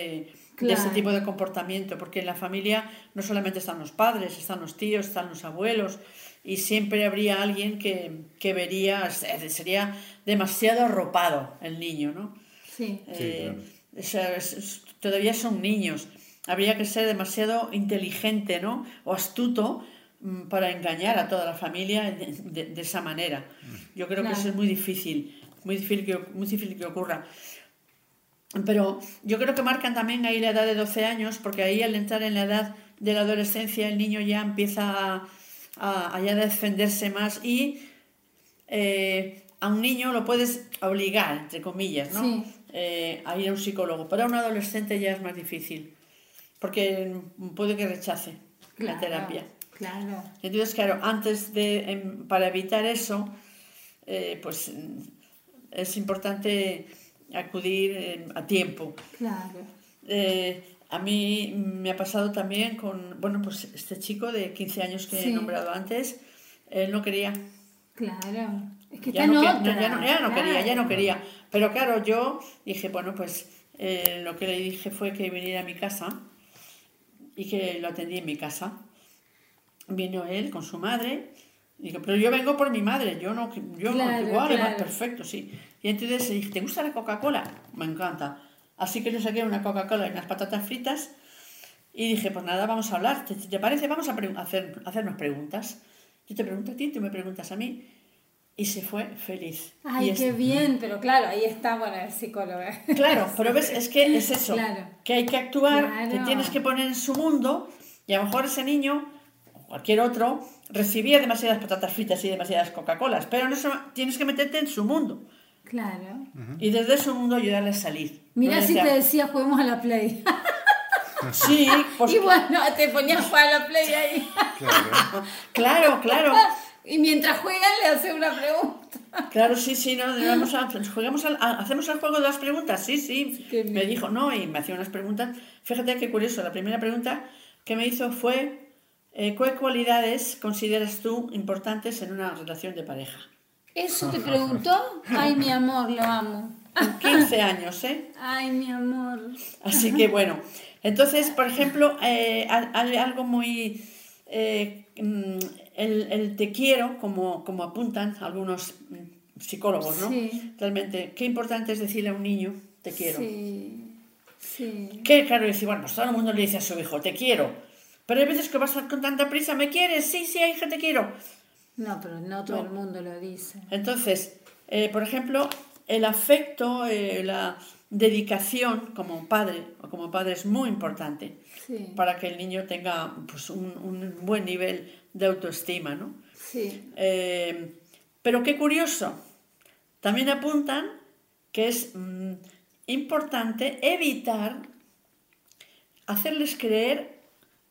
de ese Claro. tipo de comportamiento, porque en la familia no solamente están los padres, están los tíos, están los abuelos, y siempre habría alguien que, que vería, sería demasiado arropado el niño, ¿no? Sí. Eh, o sea, es- es- todavía son niños. Habría que ser demasiado inteligente, ¿no? O astuto para engañar a toda la familia de, de- de esa manera. Yo creo que eso es muy difícil, muy difícil que, muy difícil que ocurra. Pero yo creo que marcan también ahí la edad de 12 años, porque ahí al entrar en la edad de la adolescencia el niño ya empieza a, a, a ya defenderse más y eh, a un niño lo puedes obligar, entre comillas, ¿no? Sí. Eh, a ir a un psicólogo. Pero a un adolescente ya es más difícil, porque puede que rechace la terapia. Claro. Entonces, claro, antes de, em, para evitar eso, eh, pues es importante acudir em, a tiempo. Claro. Eh, a mí me ha pasado también con, bueno, pues este chico de 15 años que Sí. he nombrado antes, él no quería. Claro. Es que Ya no, que- otra. ya no- ya no quería, ya no quería. Pero claro, yo dije, bueno, pues eh, lo que le dije fue que viniera a mi casa y que lo atendí en mi casa. Vino él con su madre. Digo, pero yo vengo por mi madre, yo no, yo Claro, no, igual, claro. perfecto, sí. Y entonces le dije, ¿te gusta la Coca-Cola? Me encanta. Así que le saqué una Coca-Cola y unas patatas fritas y dije, pues nada, vamos a hablar. ¿Te, te parece? Vamos a pre- hacer, hacernos preguntas. Yo te pregunto a ti, tú me preguntas a mí. Y se fue feliz. Ay, Y es- qué bien, pero claro, ahí está, bueno, el psicólogo. Claro, pero ves, es que es eso, Claro. que hay que actuar, te tienes que poner en su mundo y a lo mejor ese niño cualquier otro recibía demasiadas patatas fritas y demasiadas Coca-Colas, pero no se- tienes que meterte en su mundo Claro. y desde su mundo ayudarle a salir. Mira No si decía, te decía juguemos a la play. Sí, pues y bueno, te ponías a jugar a la play ahí. Claro. claro, claro. Y mientras juegan le hace una pregunta. Claro, sí, sí, no, vamos a, juguemos al- a- hacemos el juego de las preguntas, sí, sí. Qué bien. Me dijo, no, y me hacía unas preguntas. Fíjate qué curioso, la primera pregunta, que me hizo fue, eh, ¿qué cualidades consideras tú importantes en una relación de pareja? ¿Eso te preguntó? Ay, mi amor, lo amo. Con 15 años, ¿eh? Ay, mi amor. Así que bueno, entonces, por ejemplo, eh, algo muy... eh, mm, el, el te quiero, como, como apuntan algunos mm, psicólogos, ¿no? Sí. Realmente, qué importante es decirle a un niño, te quiero. Sí, sí. Que claro, decir, bueno, pues todo el mundo le dice a su hijo, te quiero. Pero hay veces que vas con tanta prisa, ¿me quieres? Sí, sí, hija, te quiero. No, pero no todo el mundo lo dice. Entonces, eh, por ejemplo, el afecto, eh, la dedicación como padre o como padre es muy importante Sí, para que el niño tenga pues, un, un buen nivel de autoestima, ¿no? sí. Eh, pero qué curioso, también apuntan que es mm, importante evitar hacerles creer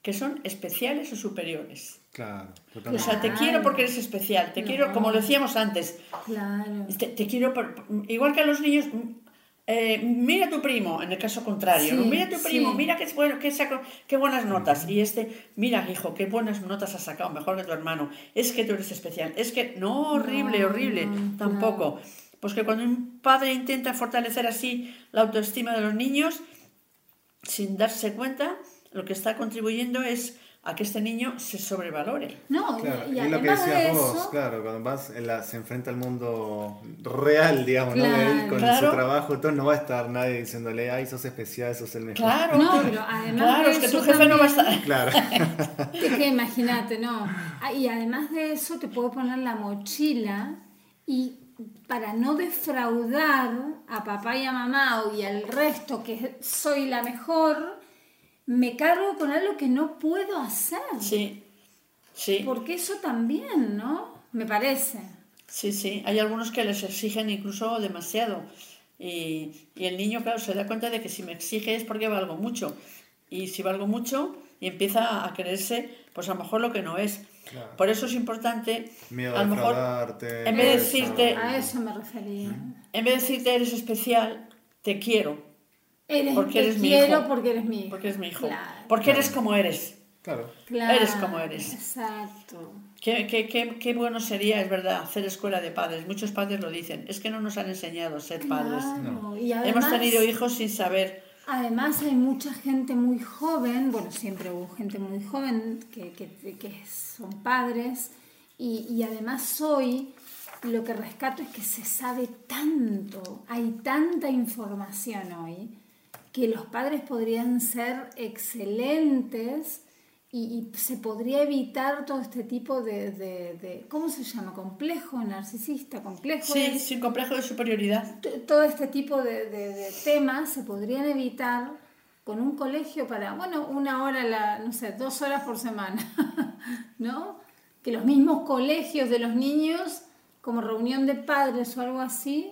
que son especiales o superiores. Claro, O totalmente. sea, te quiero porque eres especial, te quiero, como lo decíamos antes, Claro. te, te quiero, por- igual que a los niños, mm, eh, mira a tu primo, en el caso contrario, Sí, ¿no? mira a tu primo, sí. mira qué, bueno, qué, saco- qué buenas notas, y este, mira hijo, qué buenas notas has sacado, mejor que tu hermano, es que tú eres especial, es que, no, horrible, No, horrible, no, tampoco. Pues que cuando un padre intenta fortalecer así la autoestima de los niños, sin darse cuenta, lo que está contribuyendo es a que este niño se sobrevalore. No, Claro, y, y lo que además de decías vos, eso, claro, cuando vas, en la- se enfrenta al mundo real, digamos, ¿no? Claro. De él con Claro. su trabajo, entonces no va a estar nadie diciéndole, ay, sos especial, sos el mejor. Claro, No, pero además claro, de es que tu jefe no va a estar... Claro. Es que imagínate, no. Ah, Y además de eso te puedo poner la mochila y para no defraudar a papá y a mamá y al resto que soy la mejor, me cargo con algo que no puedo hacer. Sí, sí. Porque eso también, ¿no? Me parece. Sí, sí, hay algunos que les exigen incluso demasiado. Y, y el niño, claro, se da cuenta de que si me exige es porque valgo mucho. Y si valgo mucho, y empieza a creerse, pues a lo mejor lo que no es. Claro. Por eso es importante, Miedo a lo mejor, en vez de decirte- A eso me refería. en vez de decirte eres especial, te quiero, Eres, Porque te eres mi quiero hijo. porque eres mi hijo. porque eres mi hijo. Claro. Porque eres como eres. Claro. Claro, Eres como eres. Exacto. Qué, qué, qué, qué bueno sería, es verdad, hacer escuela de padres. Muchos padres lo dicen. Es que no nos han enseñado a ser padres. Claro. Y Hemos además- tenido hijos sin saber. Además hay mucha gente muy joven, bueno, siempre hubo gente muy joven que, que- que son padres y, y además hoy lo que rescato es que se sabe tanto, hay tanta información hoy que los padres podrían ser excelentes y, y se podría evitar todo este tipo de, de- de- ¿cómo se llama? Complejo, narcisista, complejo. Sí, sin complejo de superioridad. todo este tipo de, de- de temas se podrían evitar con un colegio para, bueno, una hora, la, no sé, dos horas por semana, ¿no? Que los mismos colegios de los niños, como reunión de padres o algo así,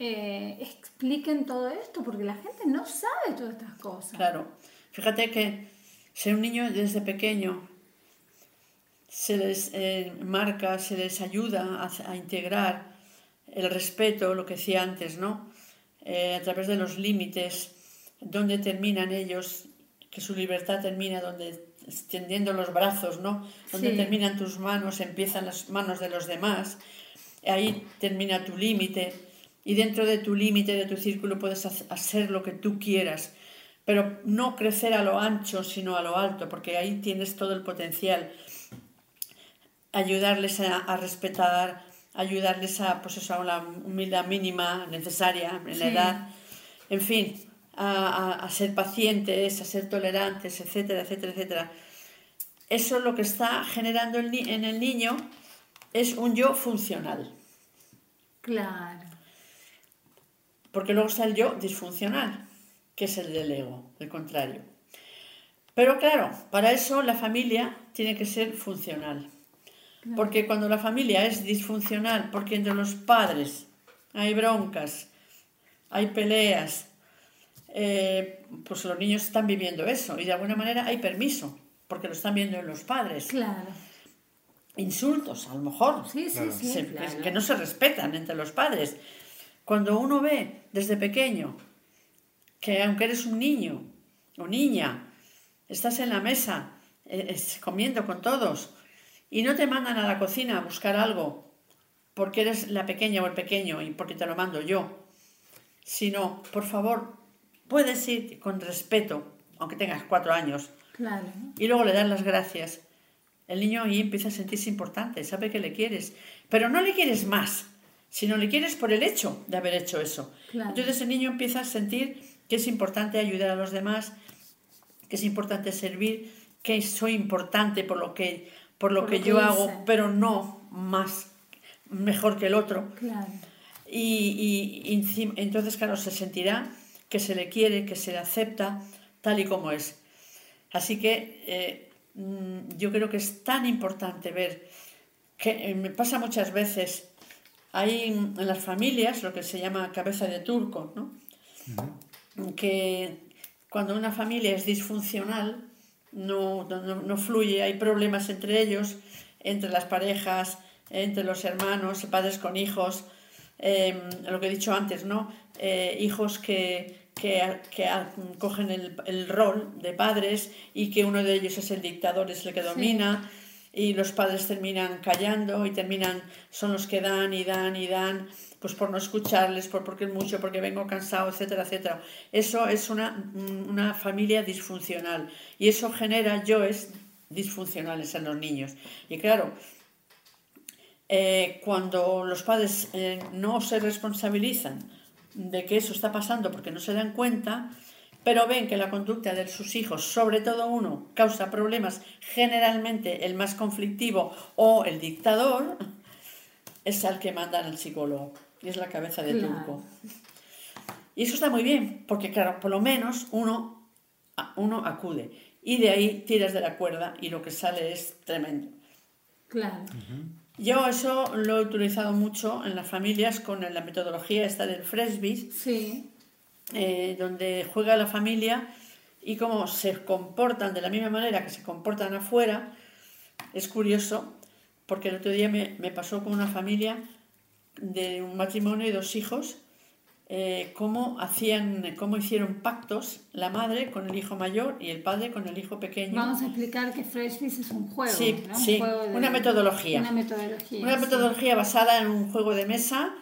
eh, expliquen todo esto, porque la gente no sabe todas estas cosas. Claro. Fíjate que si un niño desde pequeño se les eh, marca, se les ayuda a, a integrar el respeto, lo que decía antes, ¿no? Eh, a través de los límites, donde terminan ellos, que su libertad termina donde extendiendo los brazos, ¿no? Donde Sí. terminan tus manos, empiezan las manos de los demás. Ahí termina tu límite y dentro de tu límite, de tu círculo, puedes hac- hacer lo que tú quieras, pero no crecer a lo ancho, sino a lo alto, porque ahí tienes todo el potencial. Ayudarles a, a respetar, ayudarles a, pues eso, a la humildad mínima necesaria en la edad, en fin, a, a- a ser pacientes, a ser tolerantes, etcétera, etcétera, etcétera. Eso lo que está generando el en el niño es un yo funcional. Claro. Porque luego está el yo disfuncional, que es el del ego, el contrario. Pero claro, para eso la familia tiene que ser funcional. Porque cuando la familia es disfuncional, porque entre los padres hay broncas, hay peleas, eh, pues los niños están viviendo eso y de alguna manera hay permiso, porque lo están viendo en los padres. Claro. Insultos, a lo mejor Sí, sí, se- claro. que no se respetan entre los padres. Cuando uno ve desde pequeño que aunque eres un niño o niña, estás en la mesa eh, es comiendo con todos y no te mandan a la cocina a buscar algo porque eres la pequeña o el pequeño y porque te lo mando yo, sino, por favor, puedes ir con respeto, aunque tengas cuatro años, Claro. y luego le das las gracias. El niño ahí empieza a sentirse importante, sabe que le quieres, pero no le quieres más, sino le quieres por el hecho de haber hecho eso. Claro. Entonces el niño empieza a sentir que es importante ayudar a los demás, que es importante servir, que soy importante por lo que, por lo Por que lo yo que hago, hice. pero no más mejor que el otro. Claro. Y, entonces, claro, se sentirá que se le quiere, que se le acepta tal y como es. Así que eh, mm, yo creo que es tan importante ver que eh, me pasa muchas veces, hay en las familias lo que se llama cabeza de turco, ¿no? que cuando una familia es disfuncional, no, no, no- fluye, hay problemas entre ellos, entre las parejas, entre los hermanos, padres con hijos, eh, lo que he dicho antes, ¿no? Eh, hijos que, que, que cogen el, el rol de padres y que uno de ellos es el dictador, es el que domina, y los padres terminan callando y terminan, son los que dan y dan y dan, pues por no escucharles, por porque es mucho, porque vengo cansado, etcétera, etcétera. Eso es una, una familia disfuncional y eso genera yoes disfuncionales en los niños. Y claro, eh, cuando los padres eh, no se responsabilizan de que eso está pasando porque no se dan cuenta, pero ven que la conducta de sus hijos, sobre todo uno, causa problemas, generalmente el más conflictivo o el dictador, es al que mandan al psicólogo y es la cabeza de Claro. turco. Y eso está muy bien, porque claro, por lo menos uno, uno acude y de ahí tiras de la cuerda y lo que sale es tremendo. Claro. Yo eso lo he utilizado mucho en las familias con la metodología esta del Fresby, Sí. Eh, donde juega la familia y cómo se comportan de la misma manera que se comportan afuera. Es curioso, porque el otro día me, me pasó con una familia de un matrimonio y dos hijos, eh, cómo, hacían, cómo hicieron pactos la madre con el hijo mayor y el padre con el hijo pequeño. Vamos a explicar que Freshbiz es un juego. Sí, ¿no? Un sí, juego de- una metodología. Una metodología. Una sí. metodología basada en un juego de mesa.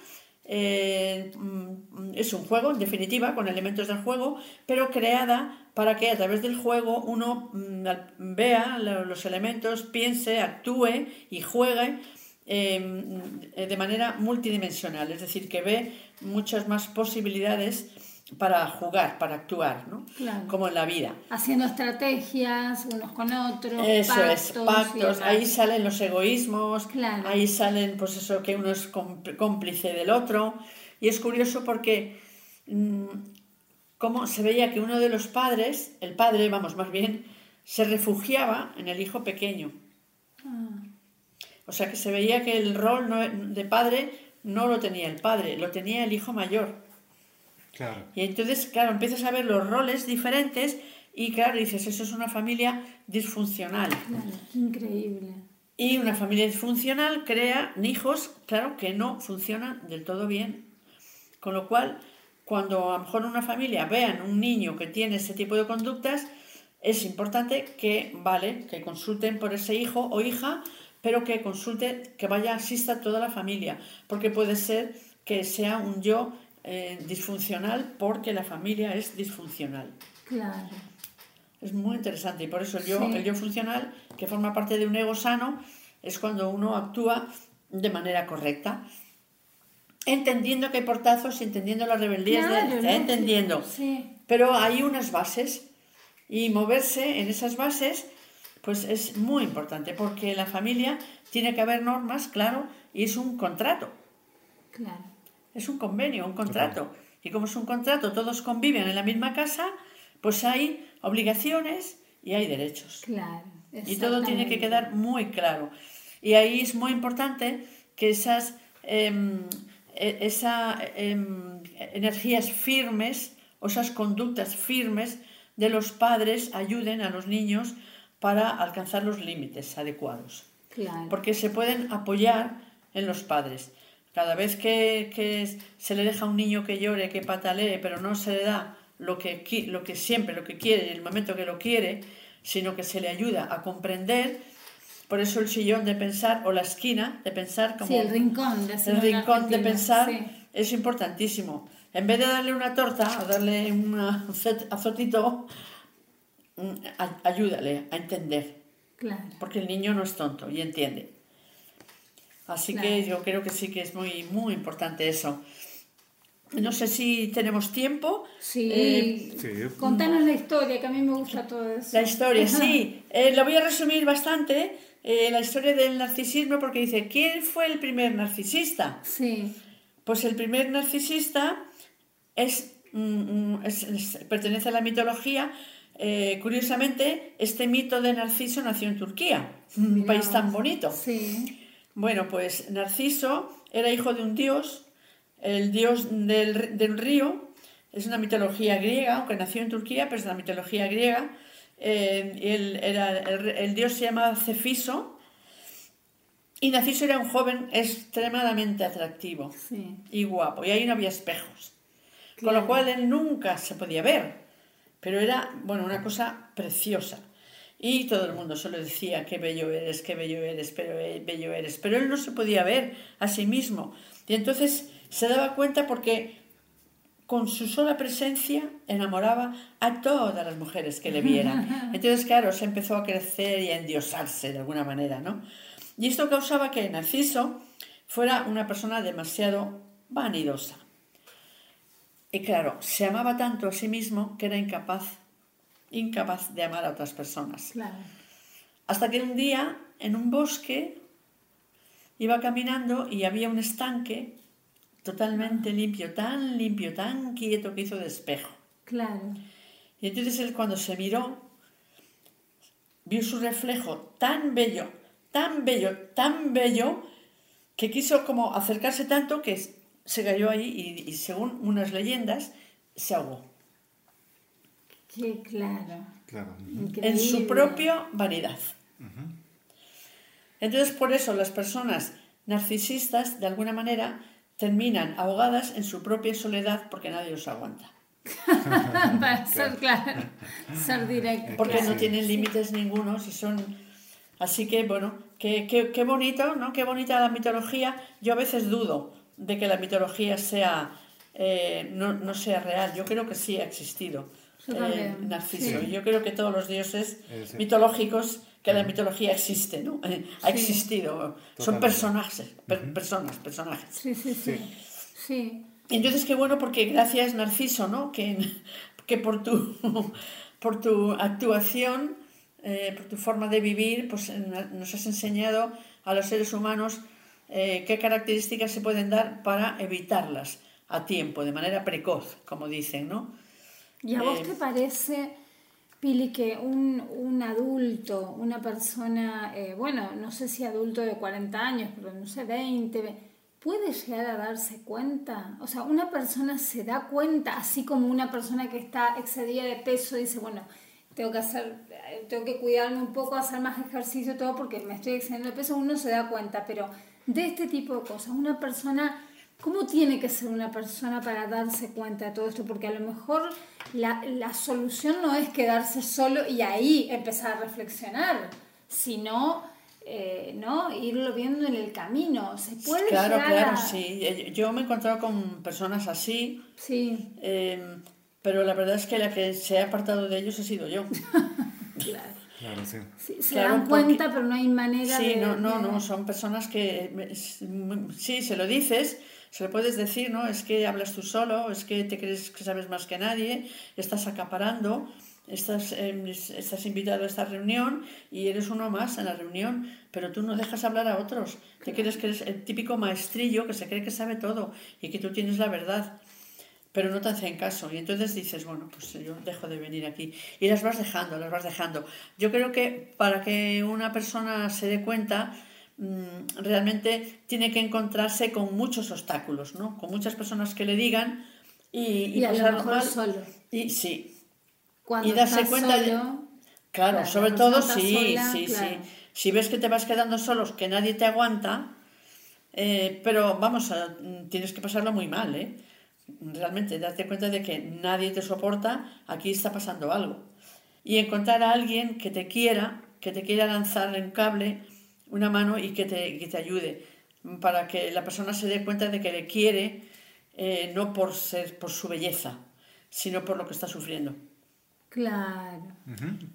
Eh, mm, es un juego, en definitiva, con elementos del juego, pero creada para que a través del juego uno mm, vea lo- los elementos, piense, actúe y juegue mm, de manera multidimensional, es decir, que ve muchas más posibilidades para jugar, para actuar, ¿no? Claro. como en la vida. Haciendo estrategias unos con otros. Eso pactos, es, pactos, ahí salen los egoísmos, Claro. ahí salen pues eso que uno es cómpl- cómplice del otro y es curioso porque mm, cómo se veía que uno de los padres, el padre, vamos, más bien, se refugiaba en el hijo pequeño. Ah, O sea que se veía que el rol no- de padre no lo tenía el padre, lo tenía el hijo mayor. Claro. Y entonces, claro, empiezas a ver los roles diferentes y claro, dices, eso es una familia disfuncional. claro, increíble. Y una familia disfuncional crea hijos, claro, que no funcionan del todo bien. Con lo cual, cuando a lo mejor en una familia vean un niño que tiene ese tipo de conductas, es importante que, vale, que consulten por ese hijo o hija, pero que consulte, que vaya, asista toda la familia, porque puede ser que sea un yo eh, disfuncional porque la familia es disfuncional. Claro. Es muy interesante y por eso el yo, Sí. el yo funcional, que forma parte de un ego sano, es cuando uno actúa de manera correcta, entendiendo que hay portazos y entendiendo las rebeldías, entendiendo. Sí. Pero hay unas bases y moverse en esas bases pues es muy importante porque la familia tiene que haber normas, claro, y es un contrato. Claro. Es un convenio, un contrato. Y como es un contrato, todos conviven en la misma casa, pues hay obligaciones y hay derechos. Claro. Y todo tiene que quedar muy claro. Y ahí es muy importante que esas, em, e- esa, em, energías firmes o esas conductas firmes de los padres ayuden a los niños para alcanzar los límites adecuados Claro. porque se pueden apoyar en los padres. Cada vez que, que se le deja a un niño que llore, que patalee, pero no se le da lo que, lo que siempre, lo que quiere, en el momento que lo quiere, sino que se le ayuda a comprender. Por eso el sillón de pensar o la esquina de pensar como Sí, el rincón. el decimos en rincón de pensar sí. es importantísimo. En vez de darle una torta o darle un azot- azotito, mm, ayúdale a entender, Claro. porque el niño no es tonto y entiende. Así Claro. que yo creo que sí que es muy, muy importante eso. No sé si tenemos tiempo. Sí. Eh, Sí. Contanos la historia, que a mí me gusta todo eso. La historia, sí. Eh, lo voy a resumir bastante. eh, la historia del narcisismo, porque dice, ¿quién fue el primer narcisista? Sí. Pues el primer narcisista es, mm, mm, es- es- pertenece a la mitología. Eh, curiosamente, este mito de Narciso nació en Turquía, un país tan bonito. Sí. Bueno, pues Narciso era hijo de un dios, el dios del, del río, es una mitología griega, aunque nació en Turquía, pero es una mitología griega. Eh, y él era, el, el dios se llamaba Cefiso y Narciso era un joven extremadamente atractivo Sí. y guapo, y ahí no había espejos. Con lo cual él nunca se podía ver, pero era, bueno, una cosa preciosa. Y todo el mundo solo decía, qué bello eres, qué bello eres, pero eh, bello eres. Pero él no se podía ver a sí mismo. Y entonces se daba cuenta porque con su sola presencia enamoraba a todas las mujeres que le vieran. Entonces, claro, se empezó a crecer y a endiosarse de alguna manera, ¿no? Y esto causaba que Narciso fuera una persona demasiado vanidosa. Y claro, se amaba tanto a sí mismo que era incapaz, incapaz de amar a otras personas. Claro. Hasta que un día, en un bosque, iba caminando y había un estanque totalmente limpio, tan limpio, tan quieto que hizo de espejo. Claro. Y entonces él cuando se miró, vio su reflejo tan bello, tan bello, tan bello, que quiso como acercarse tanto que se cayó ahí y, y según unas leyendas se ahogó. Qué claro. Claro. Increíble. en su propia vanidad. Entonces, por eso las personas narcisistas, de alguna manera, terminan ahogadas en su propia soledad porque nadie los aguanta. Para ser claro. Ser directo. Porque no tienen límites ningunos y son... Así que, bueno, qué, qué, qué bonito, ¿no? Qué bonita la mitología. Yo a veces dudo de que la mitología sea... eh, no, no sea real. Yo creo que sí ha existido. Eh, Narciso. sí. Yo creo que todos los dioses sí. mitológicos, que la mitología existe, ¿no? Eh, ha existido. Son personajes, per- personas, personajes. Sí, sí, sí. Sí. Entonces, qué bueno, porque gracias, Narciso, ¿no? Que, que por, tu, por tu actuación, eh, por tu forma de vivir, pues nos has enseñado a los seres humanos eh, qué características se pueden dar para evitarlas a tiempo, de manera precoz, como dicen, ¿no? ¿Y a vos Eh, te parece, Pili, que un, un adulto, una persona, eh, bueno, no sé si adulto de 40 años, pero no sé, 20, ve- puede llegar a darse cuenta? O sea, una persona se da cuenta, así como una persona que está excedida de peso dice, bueno, tengo que hacer, eh, tengo que cuidarme un poco, hacer más ejercicio, todo porque me estoy excediendo de peso, uno se da cuenta, pero de este tipo de cosas, una persona ¿Cómo tiene que ser una persona para darse cuenta de todo esto? Porque a lo mejor la, la solución no es quedarse solo y ahí empezar a reflexionar, sino eh, ¿no? irlo viendo en el camino. Se puede Claro, llegar claro, a- sí. Eh, Yo me he encontrado con personas así, Sí, eh, pero la verdad es que la que se ha apartado de ellos he sido yo. claro. Claro, sí. Sí, se Claro, dan porque- cuenta, pero no hay manera Sí, de... no, no, de- no, son personas que sí, se lo dices, se lo puedes decir, ¿no? Es que hablas tú solo, es que te crees que sabes más que nadie, estás acaparando, estás, es- estás invitado a esta reunión y eres uno más en la reunión, pero tú no dejas hablar a otros, te crees que eres el típico maestrillo que se cree que sabe todo y que tú tienes la verdad pero no te hacen caso. Y entonces dices, bueno, pues yo dejo de venir aquí. Y las vas dejando, las vas dejando. Yo creo que para que una persona se dé cuenta, realmente tiene que encontrarse con muchos obstáculos, ¿no? Con muchas personas que le digan y, Y a lo pasarlo mejor mal. solo. Y sí, Cuando y darse cuenta de- Claro, Claro, sobre todo sí, sola, sí, claro. sí. Si ves que te vas quedando solos, que nadie te aguanta, eh, pero vamos, a- tienes que pasarlo muy mal, ¿eh? Realmente, darte cuenta de que nadie te soporta, aquí está pasando algo. y encontrar a alguien que te quiera, que te quiera lanzar en cable una mano y que te, que te ayude, para que la persona se dé cuenta de que le quiere eh, no por, ser, por su belleza, sino por lo que está sufriendo. Claro.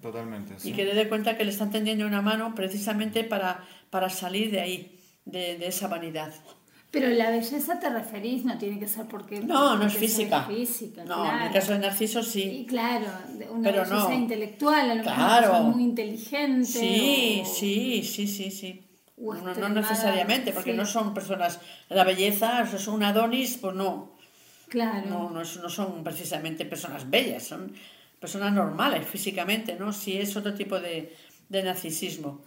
Totalmente. sí. Y que le dé cuenta que le están tendiendo una mano precisamente para, para salir de ahí, de, de esa vanidad. Pero la belleza te referís, no tiene que ser porque. No, no es física. física, No, en el claro. caso de Narciso Y sí. claro, de una Pero belleza no. intelectual, a lo mejor Claro. persona muy inteligente. Sí, o- sí, sí, sí, sí. No, no necesariamente, porque sí. no son personas. La belleza, es un Adonis, pues no. Claro. No, no, es- no son precisamente personas bellas, son personas normales físicamente, ¿no? Sí es otro tipo de, de narcisismo.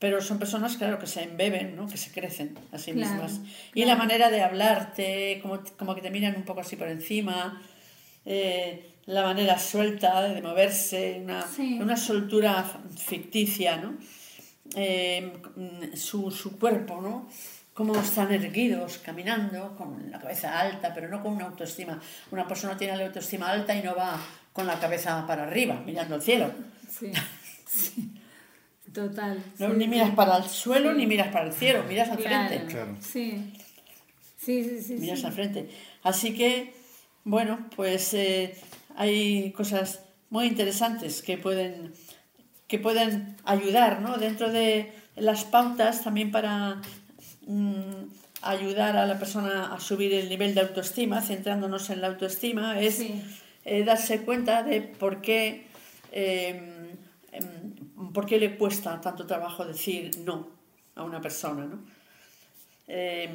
Pero son personas, claro, que se embeben, ¿no? Que se crecen a sí Claro, mismas. Y claro. la manera de hablarte, como, como que te miran un poco así por encima, eh, la manera suelta de moverse, una, Sí. una soltura ficticia, ¿no? Eh, su, su cuerpo, ¿no? Cómo están erguidos, caminando, con la cabeza alta, pero no con una autoestima. Una persona tiene la autoestima alta y no va con la cabeza para arriba, mirando al cielo. Sí, sí. Total. No, sí, ni sí. miras para el suelo Sí. ni miras para el cielo, miras al Claro, frente. Claro. Sí. Sí, sí, sí. miras sí. al frente. Así que, bueno, pues eh, hay cosas muy interesantes que pueden, que pueden ayudar, ¿no? Dentro de las pautas también para mm, ayudar a la persona a subir el nivel de autoestima, centrándonos en la autoestima, es Sí. eh, darse cuenta de por qué, eh, em, por qué le cuesta tanto trabajo decir no a una persona, ¿no? Eh,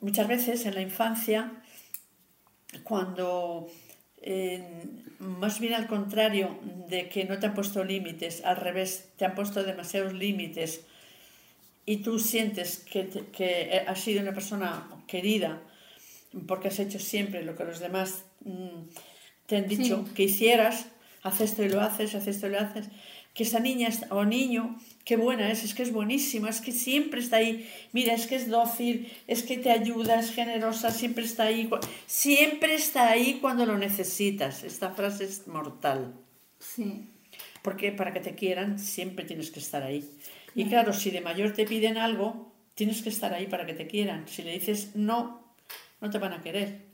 muchas veces en la infancia, cuando eh, más bien al contrario de que no te han puesto límites, al revés, te han puesto demasiados límites y tú sientes que, que has sido una persona querida porque has hecho siempre lo que los demás mm, te han dicho Sí. que hicieras, haces esto y lo haces, haces esto y lo haces, que esa niña es- o niño, qué buena es, es que es buenísima, es que siempre está ahí, mira, es que es dócil, es que te ayuda, es generosa, siempre está ahí, siempre está ahí cuando lo necesitas. Esta frase es mortal. Sí. Porque para que te quieran siempre tienes que estar ahí. Y claro, si de mayor te piden algo, tienes que estar ahí para que te quieran. Si le dices no, no te van a querer.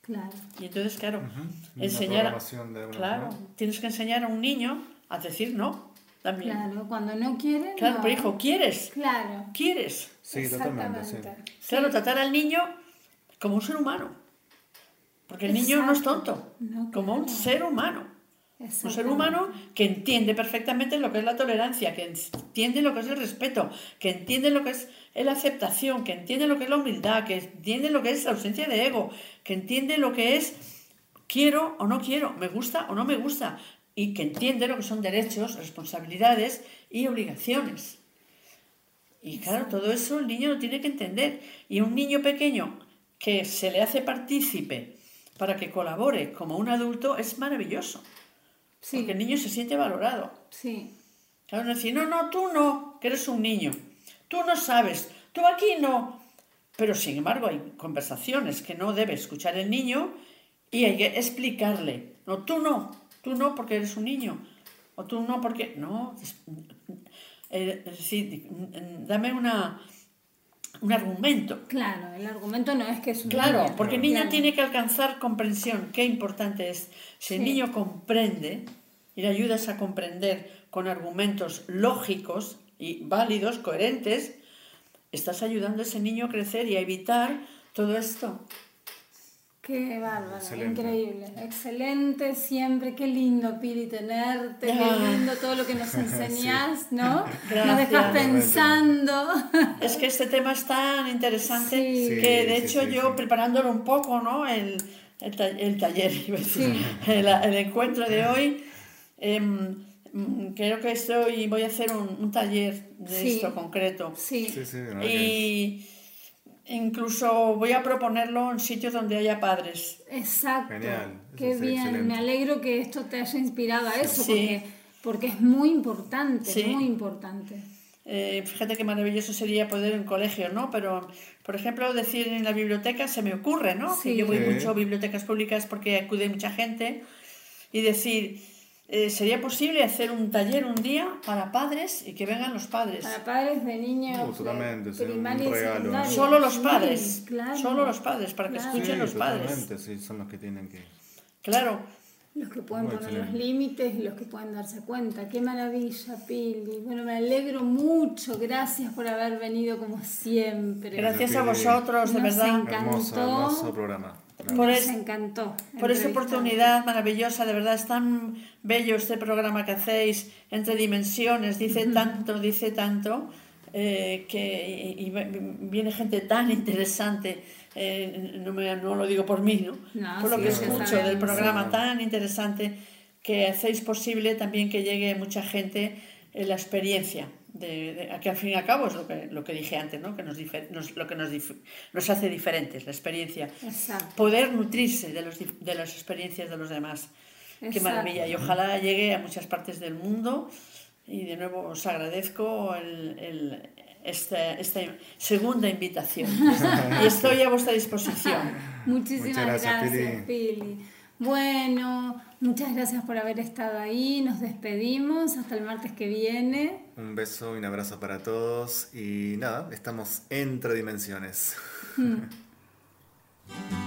Claro. Y entonces, claro, Una enseñar... a- programación de alguna Claro, tienes que enseñar a un niño a decir no también. Claro, Claro. Cuando no quieren. pero no. hijo, ¿quieres? Claro. ¿Quieres? Sí, totalmente, sí. Claro, tratar al niño como un ser humano. Porque el niño no es tonto, No, como un claro. ser humano. Un ser humano que entiende perfectamente lo que es la tolerancia, que entiende lo que es el respeto, que entiende lo que es la aceptación, que entiende lo que es la humildad, que entiende lo que es la ausencia de ego, que entiende lo que es quiero o no quiero, me gusta o no me gusta, y que entiende lo que son derechos, responsabilidades y obligaciones. Y claro, todo eso el niño lo tiene que entender. Y un niño pequeño que se le hace partícipe para que colabore como un adulto es maravilloso. Sí. Porque el niño se siente valorado. Sí. Claro, no decir, no, no, tú no, que eres un niño. Tú no sabes, tú aquí no. Pero sin embargo hay conversaciones que no debe escuchar el niño y hay que explicarle. No, tú no, tú no porque eres un niño. O tú no porque... No, eh, es decir, dame una, un argumento. Claro, el argumento no es que es un Claro, niño. porque el niño Claro. tiene que alcanzar comprensión. Qué importante es. Si el Sí. niño comprende y le ayudas a comprender con argumentos lógicos y válidos, coherentes, estás ayudando a ese niño a crecer y a evitar todo esto. Qué bárbaro, Excelente. increíble. Excelente siempre, qué lindo, Piri, tenerte, Ah. qué lindo todo lo que nos enseñás, ¿no? Nos Gracias. dejas pensando. Es que este tema es tan interesante Sí. Sí, que de sí, hecho sí, yo sí. preparándolo un poco, ¿no? El, el, ta- el taller, iba a decir, Sí. el, el encuentro de hoy, em, creo que estoy, voy a hacer un, un taller de Sí. esto concreto. Sí, Sí, sí, Y incluso voy a proponerlo en sitios donde haya padres. exacto. Genial, eso Qué bien, excelente. me alegro que esto te haya inspirado a eso, Sí. porque, porque es muy importante, Sí. muy importante. Eh, fíjate qué maravilloso sería poder en colegio, ¿no? Pero, por ejemplo, decir en la biblioteca se me ocurre, ¿no? Sí. Que yo voy Sí. mucho a bibliotecas públicas porque acude mucha gente y decir, eh, ¿sería posible hacer un taller un día para padres y que vengan los padres? Para padres de niños totalmente, de sería un regalo, ¿no? Solo los Sí, padres, claro. solo los padres, para que Claro. escuchen Sí, los padres. sí, son los que tienen que... Claro, Los que pueden Muy poner los excelente. límites y los que pueden darse cuenta. Qué maravilla, Pili. Bueno, me alegro mucho. Gracias por haber venido como siempre. gracias a Pili. vosotros, de Nos verdad. encanta. Hermoso, Encantó. hermoso programa. Por Nos encantó. por esta oportunidad maravillosa, de verdad es tan bello este programa que hacéis entre dimensiones, dice tanto, dice tanto, eh, que y, y viene gente tan interesante, eh, no, me- no lo digo por mí, ¿no? No, por lo sí, que escucho del programa Sí. tan interesante que hacéis posible también que llegue mucha gente eh, la experiencia. De, de- que al fin y al cabo es lo que, lo que dije antes, ¿no? que nos, dife- nos- lo que nos, dif- nos hace diferentes, la experiencia. Exacto. Poder nutrirse de, los, de las experiencias de los demás. Qué Exacto. maravilla. Y ojalá llegue a muchas partes del mundo. Y de nuevo os agradezco el, el- esta, esta segunda invitación. y estoy a vuestra disposición. Muchísimas Muchas gracias, gracias, Pili. Bueno, muchas gracias por haber estado ahí. Nos despedimos hasta el martes que viene. Un beso y un abrazo para todos. Y nada, estamos entre dimensiones. childhood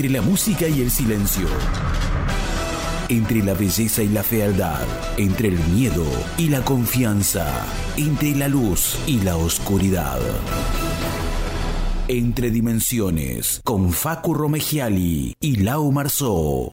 Entre la música y el silencio. Entre la belleza y la fealdad. Entre el miedo y la confianza. Entre la luz y la oscuridad. Entre Dimensiones, con Facu Romegiali y Lau Marzó.